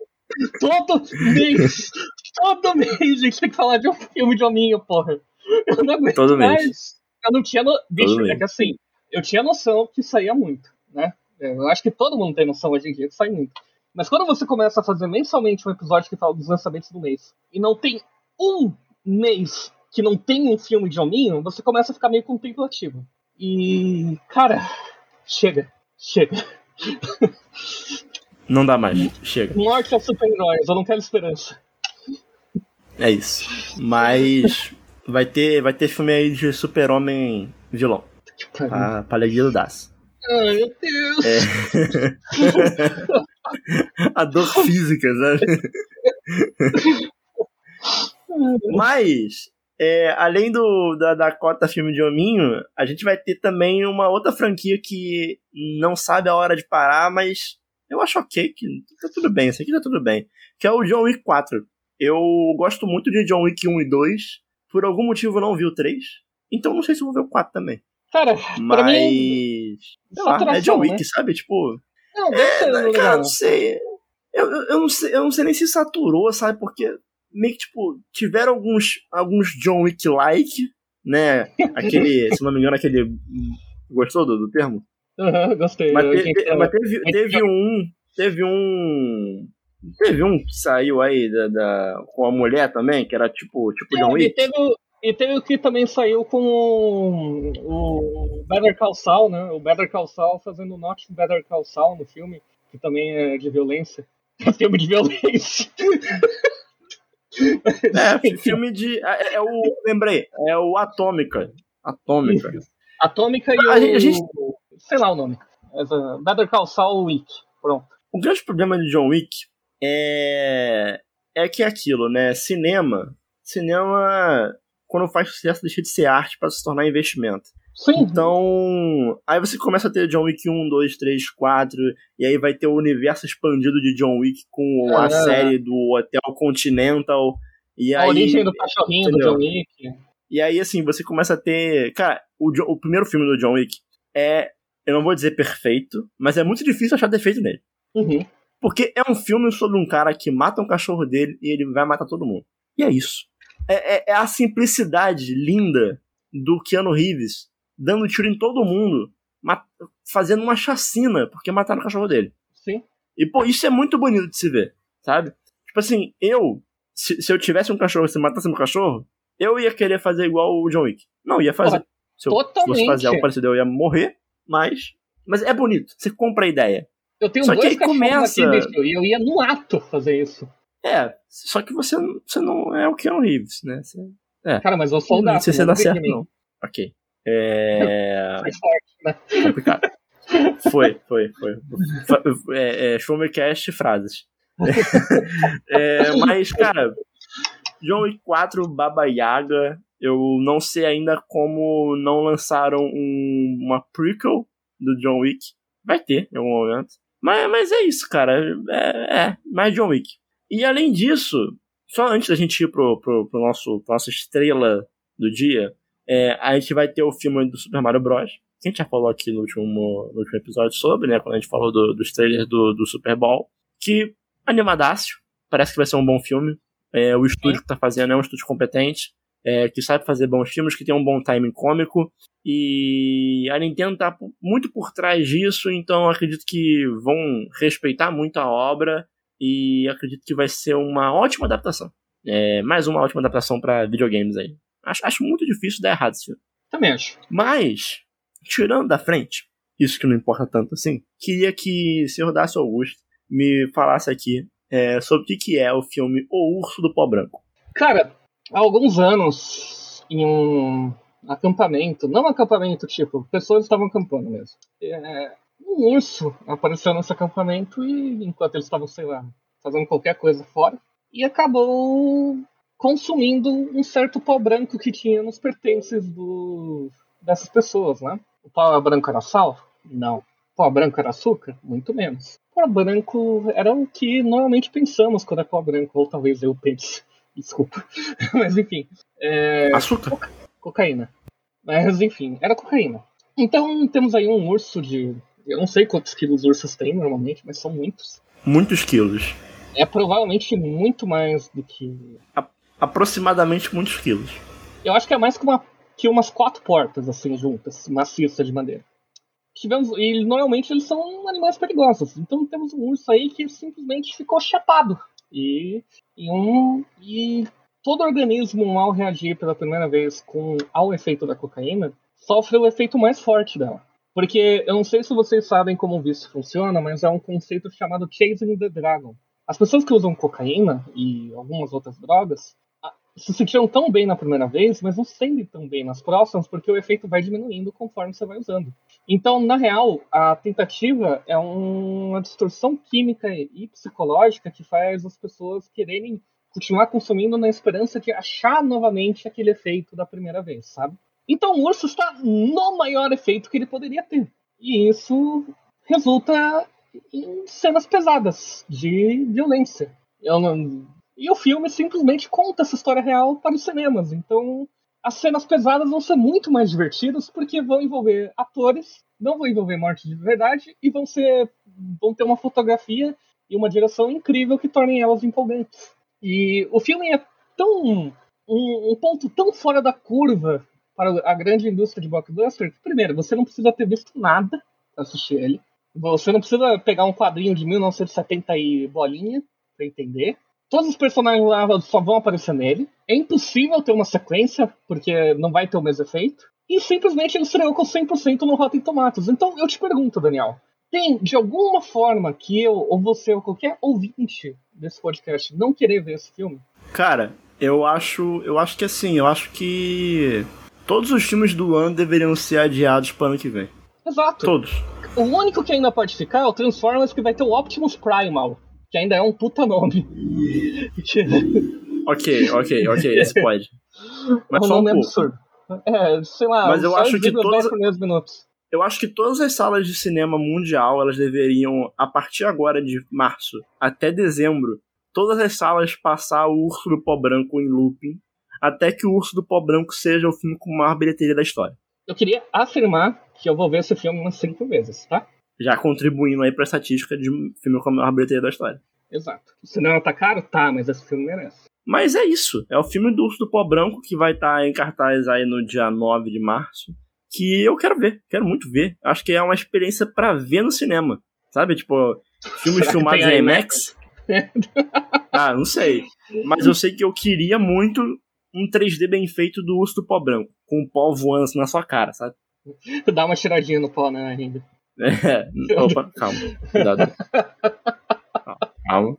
Todo mês, todo mês a gente tem que falar de um filme de hominho, porra. Eu não aguento todo mais. Mês. Eu não tinha. No... Bicho, todo é que assim, eu tinha noção que saía muito, né? É, eu acho que todo mundo tem noção hoje em dia que sai muito. Mas quando você começa a fazer mensalmente um episódio que fala dos lançamentos do mês, e não tem um mês que não tem um filme de hominho, você começa a ficar meio contemplativo. E, cara, chega, chega. Não dá mais, chega. Morte aos super-heróis, eu não quero esperança. É isso. Mas vai ter, vai ter filme aí de super-homem vilão. Pra, pra alegria do Das. Ai, meu Deus! É... a dor física, sabe? Mas, é, além do, da, da cota filme de hominho, a gente vai ter também uma outra franquia que não sabe a hora de parar, mas eu acho ok, que tá tudo bem, isso aqui tá tudo bem. Que é o John Wick 4. Eu gosto muito de John Wick 1 e 2. Por algum motivo eu não vi o 3. Então não sei se eu vou ver o 4 também. Cara, Mas. pra mim. sei lá, é John Wick, né? sabe? Tipo. Não, deve ser É, cara, eu não sei. Eu, eu, eu não sei. Eu não sei nem se saturou, sabe? Porque meio que, tipo, tiveram alguns, alguns John Wick-like, né? Aquele, se não me engano, aquele. Gostou do, do termo? Aham, gostei. Mas, te- te- mas teve, teve um. Teve um. Teve um que saiu aí da, da- com a mulher também, que era tipo, tipo John e, Wick. teve, o- e teve o que também saiu com o, o Better Call Saul, né? O Better Call Saul fazendo o Not Better Call Saul no filme, que também é de violência. filme de violência. É, fi- filme de. É, é o. Lembrei, é o Atômica. Atômica. Atômica e A o. gente- a gente- Sei lá o nome. Better Call Saul Week. Pronto. O grande problema de John Wick é. É que é aquilo, né? Cinema. Cinema, quando faz sucesso, deixa de ser arte para se tornar investimento. Sim. Então, aí você começa a ter John Wick 1, 2, 3, 4, e aí vai ter o universo expandido de John Wick com a Ah. série do Hotel Continental. E a aí, origem do cachorrinho entendeu? do John Wick. E aí, assim, você começa a ter. Cara, o, o primeiro filme do John Wick é. Eu não vou dizer perfeito, mas é muito difícil achar defeito nele. Uhum. Porque é um filme sobre um cara que mata um cachorro dele e ele vai matar todo mundo. E é isso. É, é- é a simplicidade linda do Keanu Reeves dando tiro em todo mundo, fazendo uma chacina porque mataram o cachorro dele. Sim. E, pô, isso é muito bonito de se ver, sabe? Tipo assim, eu, se, se eu tivesse um cachorro e se matasse meu cachorro, eu ia querer fazer igual o John Wick. Não, ia fazer. Porra, se eu fosse totalmente. fazer algo parecido, eu ia morrer, mas. Mas é bonito, você compra a ideia. Eu tenho Só que dois cachorros começa- aqui, bicho, e eu ia no ato fazer isso. É, só que você, você não é o Keanu Reeves, né? Você, Cara, mas eu sou o não sei se não dá certo, não. Ok. É. Faz forte, né? complicado. Foi, foi, foi. É, é, Schwammercast frases. É, mas, cara, John Wick 4 Baba Yaga, eu não sei ainda como não lançaram um- uma prequel do John Wick. Vai ter em algum momento. Mas, mas é isso, cara. É, é, mais John Wick. E além disso, só antes da gente ir pro, pro, pro nosso, pra nossa estrela do dia, é, a gente vai ter o filme do Super Mario Bros. Que a gente já falou aqui no último, no último episódio sobre, né? Quando a gente falou do- dos trailers do, do Super Bowl. Que animadácio. Parece que vai ser um bom filme. É, o estúdio que tá fazendo é um estúdio competente. É, que sabe fazer bons filmes, que tem um bom timing cômico. E a Nintendo tá muito por trás disso, então eu acredito que vão respeitar muito a obra. E acredito que vai ser uma ótima adaptação. É, mais uma ótima adaptação para videogames aí. Acho, acho muito difícil dar errado esse filme. Também acho. Mas, tirando da frente, isso que não importa tanto assim, queria que o senhor Dácio Augusto me falasse aqui é, sobre o que, que é o filme O Urso do Pó Branco. Cara, há alguns anos, em um acampamento, não acampamento, tipo, pessoas estavam acampando mesmo. É, um urso apareceu nesse acampamento e, enquanto eles estavam, sei lá, fazendo qualquer coisa fora, e acabou consumindo um certo pó branco que tinha nos pertences do, dessas pessoas, né? O pó branco era sal? Não. O pó branco era açúcar? Muito menos. O pó branco era o que normalmente pensamos quando é pó branco, ou talvez eu pense. Desculpa. Mas enfim. É, Açúcar? cocaína. Mas enfim, era cocaína. Então temos aí um urso de. Eu não sei quantos quilos ursos tem normalmente, mas são muitos. Muitos quilos. É provavelmente muito mais do que. Aproximadamente muitos quilos. Eu acho que é mais que, uma, que umas quatro portas, assim, juntas, maciças de madeira. Tivemos, e normalmente eles são animais perigosos. Então temos um urso aí que simplesmente ficou chapado. E, e, um, e todo organismo, ao reagir pela primeira vez com, ao efeito da cocaína, sofre o efeito mais forte dela. Porque eu não sei se vocês sabem como o vício funciona, mas é um conceito chamado Chasing the Dragon. As pessoas que usam cocaína e algumas outras drogas se sentiram tão bem na primeira vez, mas não se sentem tão bem nas próximas, porque o efeito vai diminuindo conforme você vai usando. Então, na real, a tentativa é um- uma distorção química e psicológica que faz as pessoas quererem continuar consumindo na esperança de achar novamente aquele efeito da primeira vez, sabe? Então o urso está no maior efeito que ele poderia ter. E isso resulta em cenas pesadas de violência. Não... E o filme simplesmente conta essa história real para os cinemas. Então as cenas pesadas vão ser muito mais divertidas porque vão envolver atores, não vão envolver morte de verdade e vão ser vão ter uma fotografia e uma direção incrível que tornem elas empolgantes. E o filme é tão um, um ponto tão fora da curva para a grande indústria de blockbuster que primeiro você não precisa ter visto nada para assistir ele. Você não precisa pegar um quadrinho de 1970 e bolinha para entender. Todos os personagens lá só vão aparecer nele. É impossível ter uma sequência, porque não vai ter o mesmo efeito. E simplesmente ele estreou com 100% no Rotten Tomatoes. Então eu te pergunto, Daniel, tem de alguma forma que eu, ou você, ou qualquer ouvinte desse podcast não querer ver esse filme? Cara, eu acho, eu acho que assim, eu acho que todos os filmes do ano deveriam ser adiados para ano que vem. Exato. Todos. O único que ainda pode ficar é o Transformers que vai ter o Optimus Primal que ainda é um puta nome. ok, ok, ok, esse pode. Mas o só um é absurdo. É, sei lá, Mas eu acho que todas... minutos. Eu acho que todas as salas de cinema mundial, elas deveriam, a partir agora de março até dezembro, todas as salas passar o Urso do Pó Branco em looping, até que o Urso do Pó Branco seja o filme com maior bilheteria da história. Eu queria afirmar que eu vou ver esse filme umas cinco vezes, tá? Já contribuindo aí pra estatística de um filme com a maior bilheteria da história. Exato. O cinema tá caro? Tá, mas esse filme merece. Mas é isso. É o filme do Urso do Pó Branco que vai estar tá em cartaz aí no dia 9 de março. Que eu quero ver. Quero muito ver. Acho que é uma experiência para ver no cinema. Sabe? Tipo, filmes filmados em IMAX. ah, não sei. Mas eu sei que eu queria muito um 3D bem feito do Urso do Pó Branco. Com o pó voando assim na sua cara, sabe? Dá uma tiradinha no pó, né, ainda. É, opa, calma. Cuidado. Calma.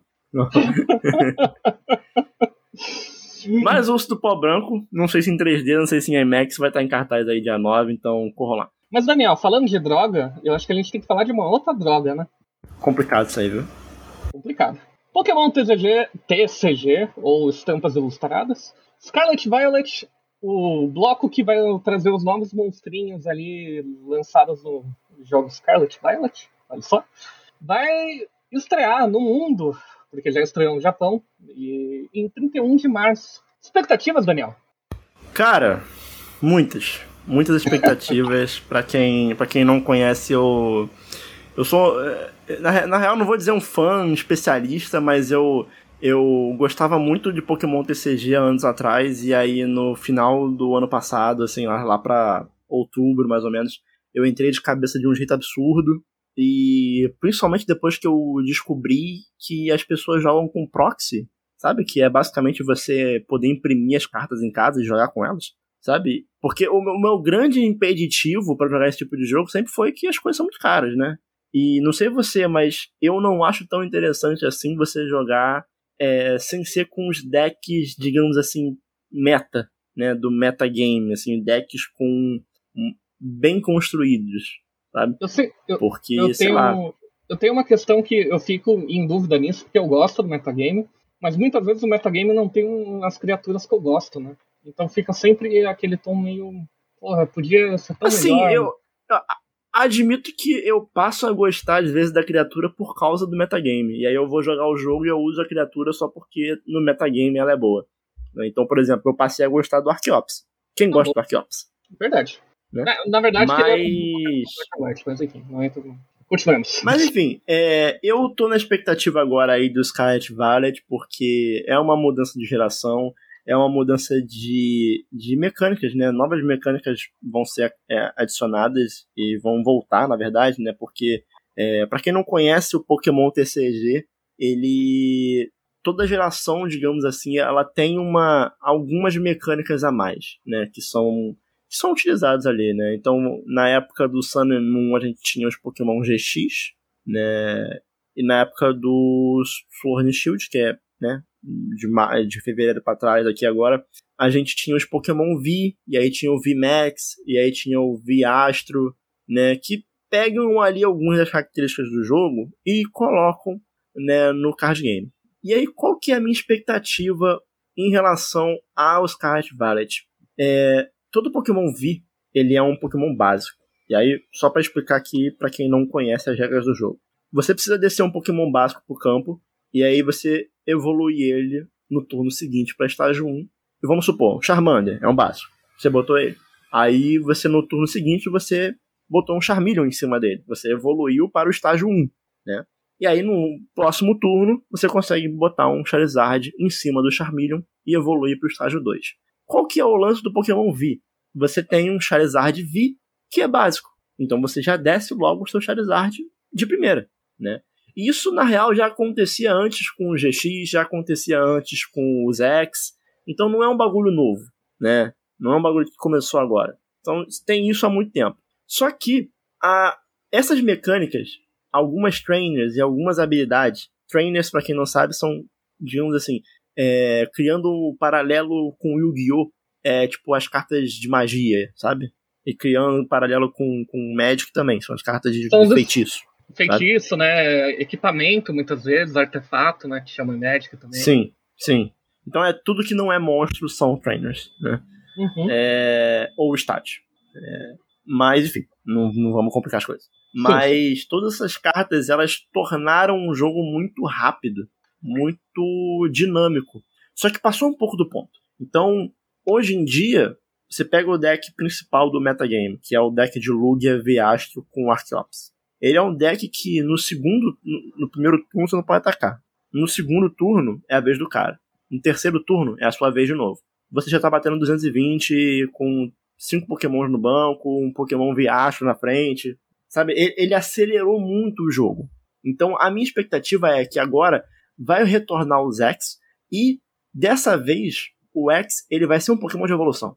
Mas Urso do Pó Branco, não sei se em 3D, não sei se em IMAX, vai estar em cartaz aí dia 9, então corra lá. Mas Daniel, falando de droga, eu acho que a gente tem que falar de uma outra droga, né? Complicado isso aí, viu? Complicado. Pokémon TCG, TCG, ou Estampas Ilustradas. Scarlet Violet, o bloco que vai trazer os novos monstrinhos ali lançados no jogo Scarlet Violet, olha só, vai estrear no mundo, porque já estreou no Japão, e em 31 de março. Expectativas, Daniel? Cara, muitas. Muitas expectativas. para quem, pra quem não conhece, eu. Eu sou. Eh, na, na real, não vou dizer um fã especialista, mas eu. Eu gostava muito de Pokémon TCG anos atrás, e aí no final do ano passado, assim, lá, lá pra outubro mais ou menos, eu entrei de cabeça de um jeito absurdo. E principalmente depois que eu descobri que as pessoas jogam com proxy, sabe? Que é basicamente você poder imprimir as cartas em casa e jogar com elas, sabe? Porque o meu, o meu grande impeditivo para jogar esse tipo de jogo sempre foi que as coisas são muito caras, né? E não sei você, mas eu não acho tão interessante assim você jogar é, sem ser com os decks, digamos assim, meta, né? Do metagame, assim, decks com bem construídos, sabe? Eu sei, eu, porque, eu sei tenho, lá. Eu tenho uma questão que eu fico em dúvida nisso, porque eu gosto do metagame, mas muitas vezes o metagame não tem as criaturas que eu gosto, né? Então fica sempre aquele tom meio. Porra, podia ser tão assim, melhor. Eu, eu admito que eu passo a gostar às vezes da criatura por causa do metagame. E aí eu vou jogar o jogo e eu uso a criatura só porque no metagame ela é boa. Então, por exemplo, eu passei a gostar do Archeops. Quem tá gosta do Archeops? Verdade. Né? Na, na, verdade, mas... É mas enfim, não entra... Continuamos. Mas enfim, é, eu tô na expectativa agora aí do Scarlet Violet, porque é uma mudança de geração, é uma mudança de, de mecânicas, né? Novas mecânicas vão ser é, adicionadas e vão voltar, na verdade, né? Porque, é, para quem não conhece o Pokémon TCG, ele toda geração, digamos assim, ela tem uma algumas mecânicas a mais, né? Que são que são utilizados ali, né? Então, na época do Sun and Moon, a gente tinha os Pokémon GX, né? E na época do Sword and Shield, que é, né, de, de fevereiro para trás aqui agora, a gente tinha os Pokémon V, e aí tinha o V Max, e aí tinha o V Astro, né, que pegam ali algumas das características do jogo e colocam, né, no card game. E aí, qual que é a minha expectativa em relação ao Scarlet Violet? É, todo Pokémon V, ele é um Pokémon básico. E aí, só para explicar aqui para quem não conhece as regras do jogo. Você precisa descer um Pokémon básico pro campo, e aí você evolui ele no turno seguinte para estágio 1. E vamos supor, Charmander é um básico. Você botou ele. Aí você no turno seguinte você botou um Charmeleon em cima dele. Você evoluiu para o estágio 1, né? E aí no próximo turno você consegue botar um Charizard em cima do Charmeleon e evoluir para o estágio 2. Qual que é o lance do Pokémon V? Você tem um Charizard V que é básico. Então você já desce logo o seu Charizard de primeira, né? Isso na real já acontecia antes com o GX, já acontecia antes com os X. Então não é um bagulho novo, né? Não é um bagulho que começou agora. Então tem isso há muito tempo. Só que a, essas mecânicas, algumas trainers e algumas habilidades, trainers para quem não sabe são, digamos assim, é, criando um paralelo com Yu-Gi-Oh! É, tipo as cartas de magia, sabe? E criando um paralelo com, com Magic também, são as cartas de, de feitiço. Feitiço, sabe? né? Equipamento, muitas vezes, artefato, né? Que chama Magic também. Sim, sim. Então é tudo que não é monstro são trainers, né? Uhum. É, ou stat. É, mas, enfim, não, não vamos complicar as coisas. Mas todas essas cartas, elas tornaram o jogo muito rápido, muito dinâmico. Só que passou um pouco do ponto. Então, hoje em dia, você pega o deck principal do metagame, que é o deck de Lugia V-Astro com Archeops. Ele é um deck que no segundo, no primeiro turno você não pode atacar. No segundo turno é a vez do cara. No terceiro turno é a sua vez de novo. Você já tá batendo 220 com cinco pokémons no banco, um pokémon V-Astro na frente. Sabe, ele acelerou muito o jogo. Então a minha expectativa é que agora vai retornar os X e dessa vez o X ele vai ser um Pokémon de evolução.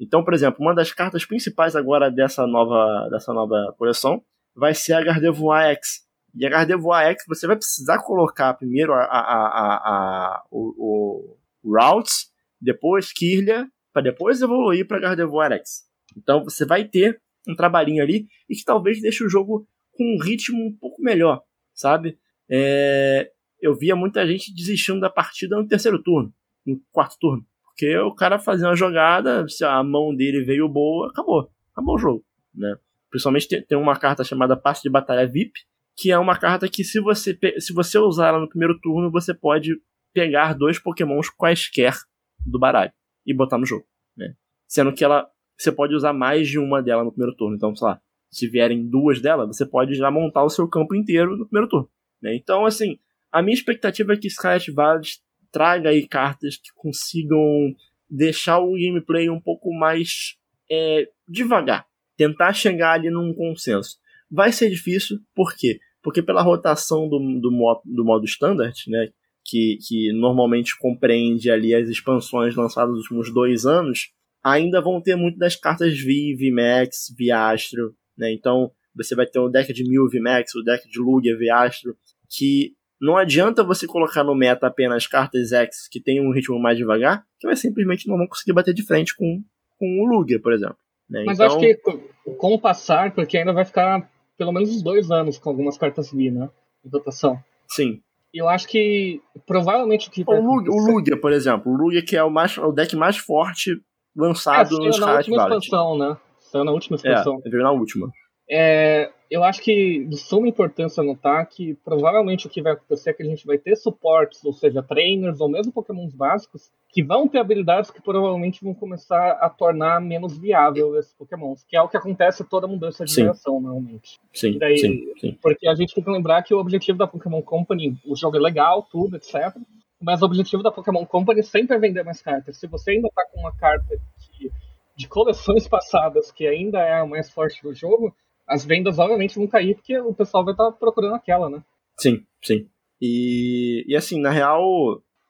Então, por exemplo, uma das cartas principais agora dessa nova, dessa nova coleção vai ser a Gardevoir X. E a Gardevoir X você vai precisar colocar primeiro a, a, a, a o, o Routes, depois Kirlia, para depois evoluir para Gardevoir X. Então você vai ter um trabalhinho ali e que talvez deixe o jogo com um ritmo um pouco melhor, sabe? É, eu via muita gente desistindo da partida no terceiro turno, no quarto turno. Porque o cara fazia uma jogada, se a mão dele veio boa, acabou. Acabou o jogo, né? Principalmente tem uma carta chamada Passe de Batalha VIP, que é uma carta que se você, se você usar ela no primeiro turno, você pode pegar dois pokémons quaisquer do baralho e botar no jogo, né? Sendo que ela você pode usar mais de uma dela no primeiro turno. Então, sei lá, se vierem duas dela, você pode já montar o seu campo inteiro no primeiro turno. Né? Então, assim, a minha expectativa é que Scarlet Violet traga aí cartas que consigam deixar o gameplay um pouco mais é, devagar. Tentar chegar ali num consenso. Vai ser difícil, por quê? Porque pela rotação do, do, modo, do modo standard, né, que, que normalmente compreende ali as expansões lançadas nos últimos dois anos, ainda vão ter muito das cartas V, VMAX, Viastro, né? Então você vai ter o deck de Mil VMAX, o deck de Lugia Viastro, que não adianta você colocar no meta apenas cartas X que tem um ritmo mais devagar, que vai simplesmente não vão conseguir bater de frente com, com o Lugia, por exemplo. Né? Mas então... acho que com o passar, porque ainda vai ficar pelo menos uns dois anos com algumas cartas V, né? Em dotação. Sim. Eu acho que provavelmente o que vai o Lugia, o Lugia, por exemplo, o Lugia que é o, mais, o deck mais forte lançado é, no Scarlet Violet. Expansão, né? Saiu na última expansão. É, veio na última. É, eu acho que de suma importância notar que provavelmente o que vai acontecer é que a gente vai ter suportes, ou seja, trainers ou mesmo pokémons básicos, que vão ter habilidades que provavelmente vão começar a tornar menos viável esses pokémons, que é o que acontece toda mudança de sim. geração, normalmente. Sim, daí, sim, sim. Porque a gente tem que lembrar que o objetivo da Pokémon Company, o jogo é legal, tudo, etc., mas o objetivo da Pokémon Company sempre é vender mais cartas. Se você ainda tá com uma carta de, de coleções passadas que ainda é a mais forte do jogo, as vendas obviamente vão cair porque o pessoal vai estar tá procurando aquela, né? Sim, sim. E, e assim, na real,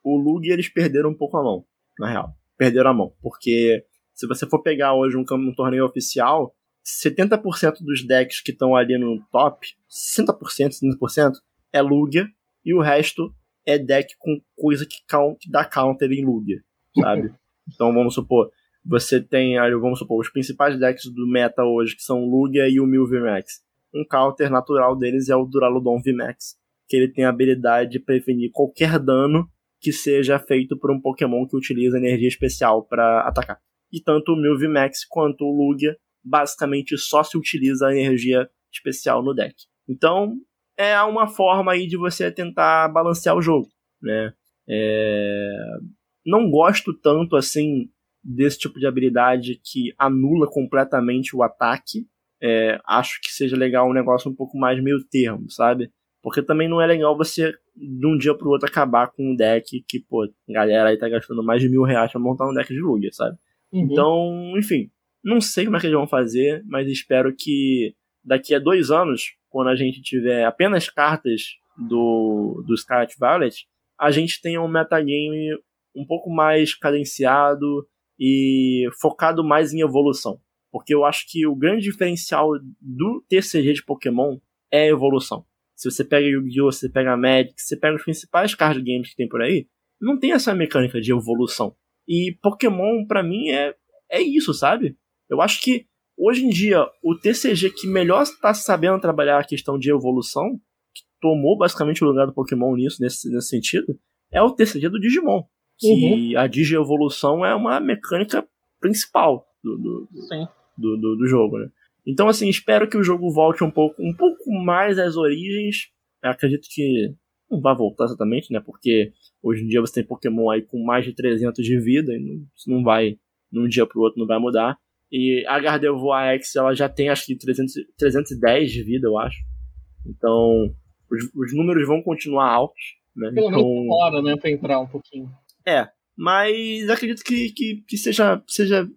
o Lug eles perderam um pouco a mão, na real. Perderam a mão, porque se você for pegar hoje um, um torneio oficial, 70% dos decks que estão ali no top, 60%, 70% é Lugia, e o resto é deck com coisa que, count, que dá counter em Lugia, sabe? então vamos supor, você tem, vamos supor, os principais decks do meta hoje, que são Lugia e o Mil VMAX. Um counter natural deles é o Duraludon VMAX. que ele tem a habilidade de prevenir qualquer dano que seja feito por um Pokémon que utiliza energia especial para atacar. E tanto o Milvimax quanto o Lugia basicamente só se utiliza a energia especial no deck. Então é uma forma aí de você tentar balancear o jogo, né? É... Não gosto tanto assim desse tipo de habilidade que anula completamente o ataque. É, acho que seja legal um negócio um pouco mais meio termo, sabe? Porque também não é legal você, de um dia pro outro, acabar com um deck que, pô, a galera aí tá gastando mais de mil reais pra montar um deck de Lugia, sabe? Uhum. Então, enfim, não sei como é que eles vão fazer, mas espero que daqui a dois anos, quando a gente tiver apenas cartas do, do Scarlet Violet, a gente tenha um metagame um pouco mais cadenciado e focado mais em evolução. Porque eu acho que o grande diferencial do TCG de Pokémon é a evolução. Se você pega Yu-Gi-Oh!, se você pega Magic, se você pega os principais card games que tem por aí, não tem essa mecânica de evolução. E Pokémon, para mim, é, é isso, sabe? Eu acho que hoje em dia o TCG que melhor está sabendo trabalhar a questão de evolução, que tomou basicamente o lugar do Pokémon nisso, nesse, nesse sentido, é o TCG do Digimon. Que uhum. a Digievolução é uma mecânica principal do, do, do, do, do jogo, né? Então, assim, espero que o jogo volte um pouco, um pouco mais às origens. Eu acredito que não vai voltar exatamente, né? Porque hoje em dia você tem Pokémon aí com mais de 300 de vida, e não, isso não vai, de um dia pro outro, não vai mudar. E a Gardevoir X, ela já tem acho que 300, 310 de vida, eu acho. Então, os, os números vão continuar altos, né? Pelo então, menos hora, né, pra entrar um pouquinho. É, mas acredito que, que, que seja, seja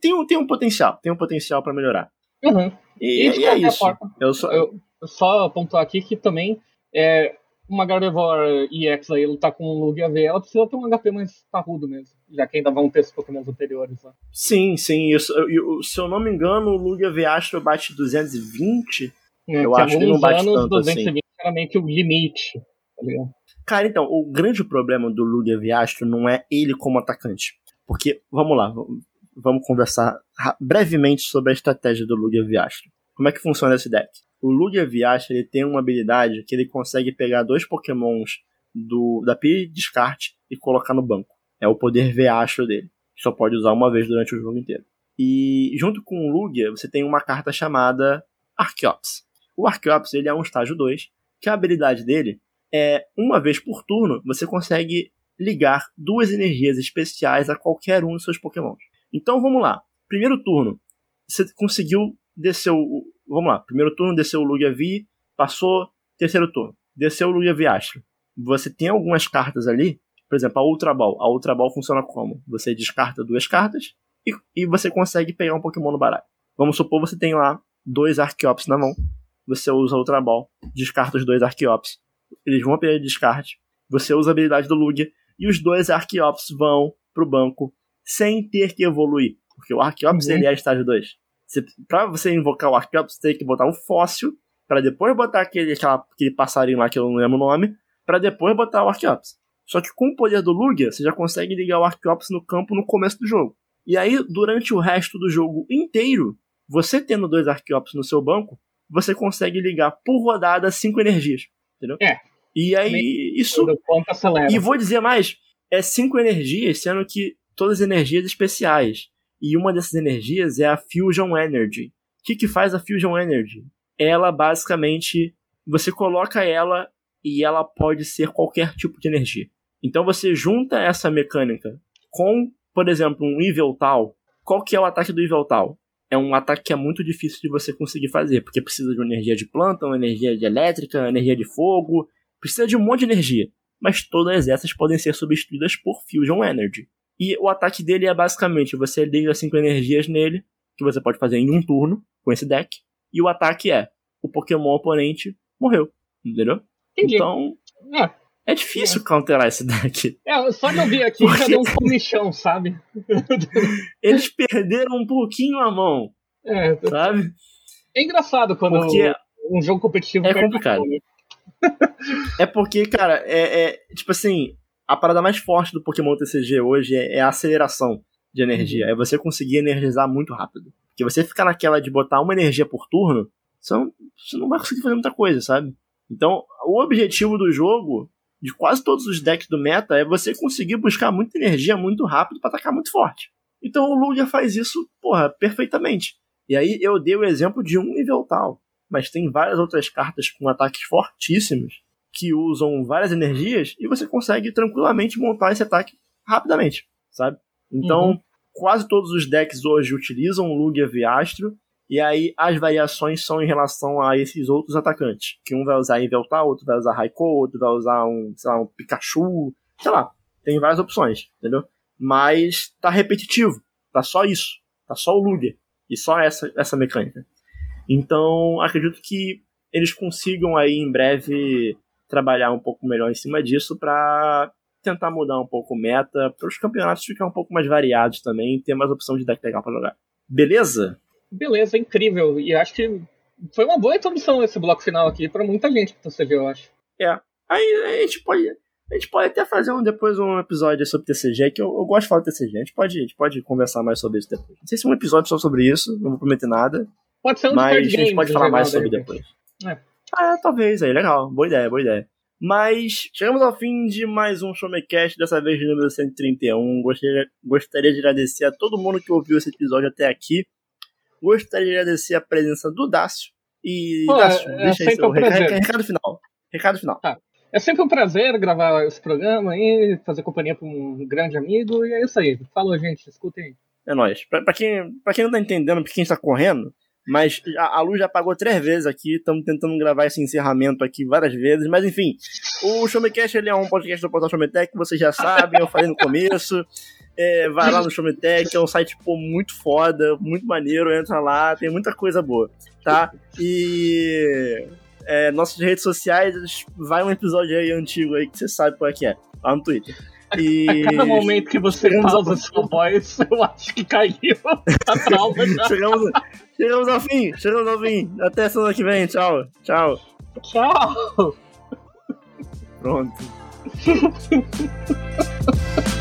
tem, um, tem um potencial, tem um potencial para melhorar. Uhum. E, e, e é isso. Forma, eu só... Eu, só pontuar aqui que também é, uma Gardevoir EX aí lutar com o Lugia V, ela precisa ter um HP mais parrudo mesmo, já que ainda vão ter os Pokémon anteriores lá. Sim, sim. Eu, eu, se eu não me engano, o Lugia V Astro bate 220. É, eu acho que não bate anos, tanto 220 assim. era meio que o limite, Cara, então, o grande problema do Lugia V Astro não é ele como atacante. Porque, vamos lá, vamos conversar brevemente sobre a estratégia do Lugia V Astro. Como é que funciona esse deck? O Lugia Viastra ele tem uma habilidade que ele consegue pegar dois pokémons do, da pilha de descarte e colocar no banco. É o poder Viastra dele. Só pode usar uma vez durante o jogo inteiro. E junto com o Lugia, você tem uma carta chamada Archeops. O Archeops ele é um estágio 2, que a habilidade dele é, uma vez por turno, você consegue ligar duas energias especiais a qualquer um dos seus pokémons. Então vamos lá. Primeiro turno, você conseguiu descer o, Vamos lá. Primeiro turno desceu o Lugia V, passou. Terceiro turno, desceu o Lugia V Astro. Você tem algumas cartas ali, por exemplo, a Ultra Ball. A Ultra Ball funciona como? Você descarta duas cartas e, e você consegue pegar um Pokémon no baralho. Vamos supor você tem lá dois Archeops na mão. Você usa a Ultra Ball, descarta os dois Archeops. Eles vão perder descarte. Você usa a habilidade do Lugia e os dois Archeops vão pro banco sem ter que evoluir. Porque o Archeops uhum. ele é estágio 2. Você, pra você invocar o Archeops, você tem que botar um fóssil, para depois botar aquele, aquela, aquele passarinho lá que eu não lembro o nome, para depois botar o Archeops. Só que com o poder do Lugia, você já consegue ligar o Archeops no campo no começo do jogo. E aí, durante o resto do jogo inteiro, você tendo dois Archeops no seu banco, você consegue ligar por rodada cinco energias. Entendeu? É. E aí, isso. E vou dizer mais: é cinco energias, sendo que todas energias especiais. E uma dessas energias é a Fusion Energy. O que, que faz a Fusion Energy? Ela basicamente você coloca ela e ela pode ser qualquer tipo de energia. Então você junta essa mecânica com, por exemplo, um Yveltal. Qual que é o ataque do Yveltal? É um ataque que é muito difícil de você conseguir fazer, porque precisa de uma energia de planta, uma energia de elétrica, uma energia de fogo, precisa de um monte de energia. Mas todas essas podem ser substituídas por Fusion Energy. E o ataque dele é basicamente: você liga 5 energias nele, que você pode fazer em um turno com esse deck. E o ataque é: o Pokémon oponente morreu. Entendeu? Entendi. Então. É. É difícil é. counterar esse deck. É, só de eu vir aqui Porque... deu um comichão, sabe? Eles perderam um pouquinho a mão. É. Sabe? É engraçado quando Porque um jogo competitivo é complicado. é porque, cara, é, é, tipo assim, a parada mais forte do Pokémon TCG hoje é, é a aceleração de energia. Uhum. É você conseguir energizar muito rápido. Porque você ficar naquela de botar uma energia por turno, você não, você não vai conseguir fazer muita coisa, sabe? Então, o objetivo do jogo, de quase todos os decks do meta, é você conseguir buscar muita energia muito rápido para atacar muito forte. Então o Lugia faz isso, porra, perfeitamente. E aí eu dei o exemplo de um nível tal, mas tem várias outras cartas com ataques fortíssimos que usam várias energias e você consegue tranquilamente montar esse ataque rapidamente, sabe? Então, uhum. quase todos os decks hoje utilizam o Lugia Viastro e aí as variações são em relação a esses outros atacantes. Que um vai usar Inveltar, outro vai usar Raikou, outro vai usar um, sei lá, um Pikachu, sei lá. Tem várias opções, entendeu? Mas tá repetitivo. Tá só isso. Tá só o Lugia. E só essa, essa mecânica. Então, acredito que eles consigam aí em breve trabalhar um pouco melhor em cima disso para tentar mudar um pouco o meta, para os campeonatos ficar um pouco mais variados também e ter mais opção de deck legal para jogar. Beleza? Beleza, incrível. E acho que foi uma boa introdução esse bloco final aqui para muita gente que você viu, eu acho. É. Aí a gente pode. A gente pode até fazer um, depois um episódio sobre TCG, que eu, eu gosto de falar de TCG. A gente, pode, a gente pode conversar mais sobre isso depois. Não sei se é um episódio só sobre isso, não vou prometer nada. Pode ser um Mas a gente pode falar mais sobre depois. É. Ah, talvez aí, legal. Boa ideia, boa ideia. Mas chegamos ao fim de mais um Showmecast, dessa vez de número 131. Gostaria, gostaria de agradecer a todo mundo que ouviu esse episódio até aqui. Gostaria de agradecer a presença do Dácio. E, Pô, Dácio, é, deixa é aí seu um recado, recado final. Recado final. Tá. É sempre um prazer gravar esse programa aí, fazer companhia para um grande amigo, e é isso aí. Falou, gente, escutem. É nóis. Pra, pra, quem, pra quem não tá entendendo porque a gente tá correndo, mas a, a luz já apagou três vezes aqui, estamos tentando gravar esse encerramento aqui várias vezes, mas enfim, o Showmecast ele é um podcast do portal Showmetech, vocês já sabem, eu falei no começo. É, vai lá no Showmetech, é um site pô, muito foda, muito maneiro, entra lá, tem muita coisa boa, tá? E é, nossas redes sociais, vai um episódio aí antigo aí que você sabe qual é que é, lá no Twitter. E... A cada momento que você chegamos pausa ao... sua voz, eu acho que caiu a trauma já. chegamos, chegamos ao fim, chegamos ao fim. Até semana que vem, tchau. Tchau. Tchau. Pronto.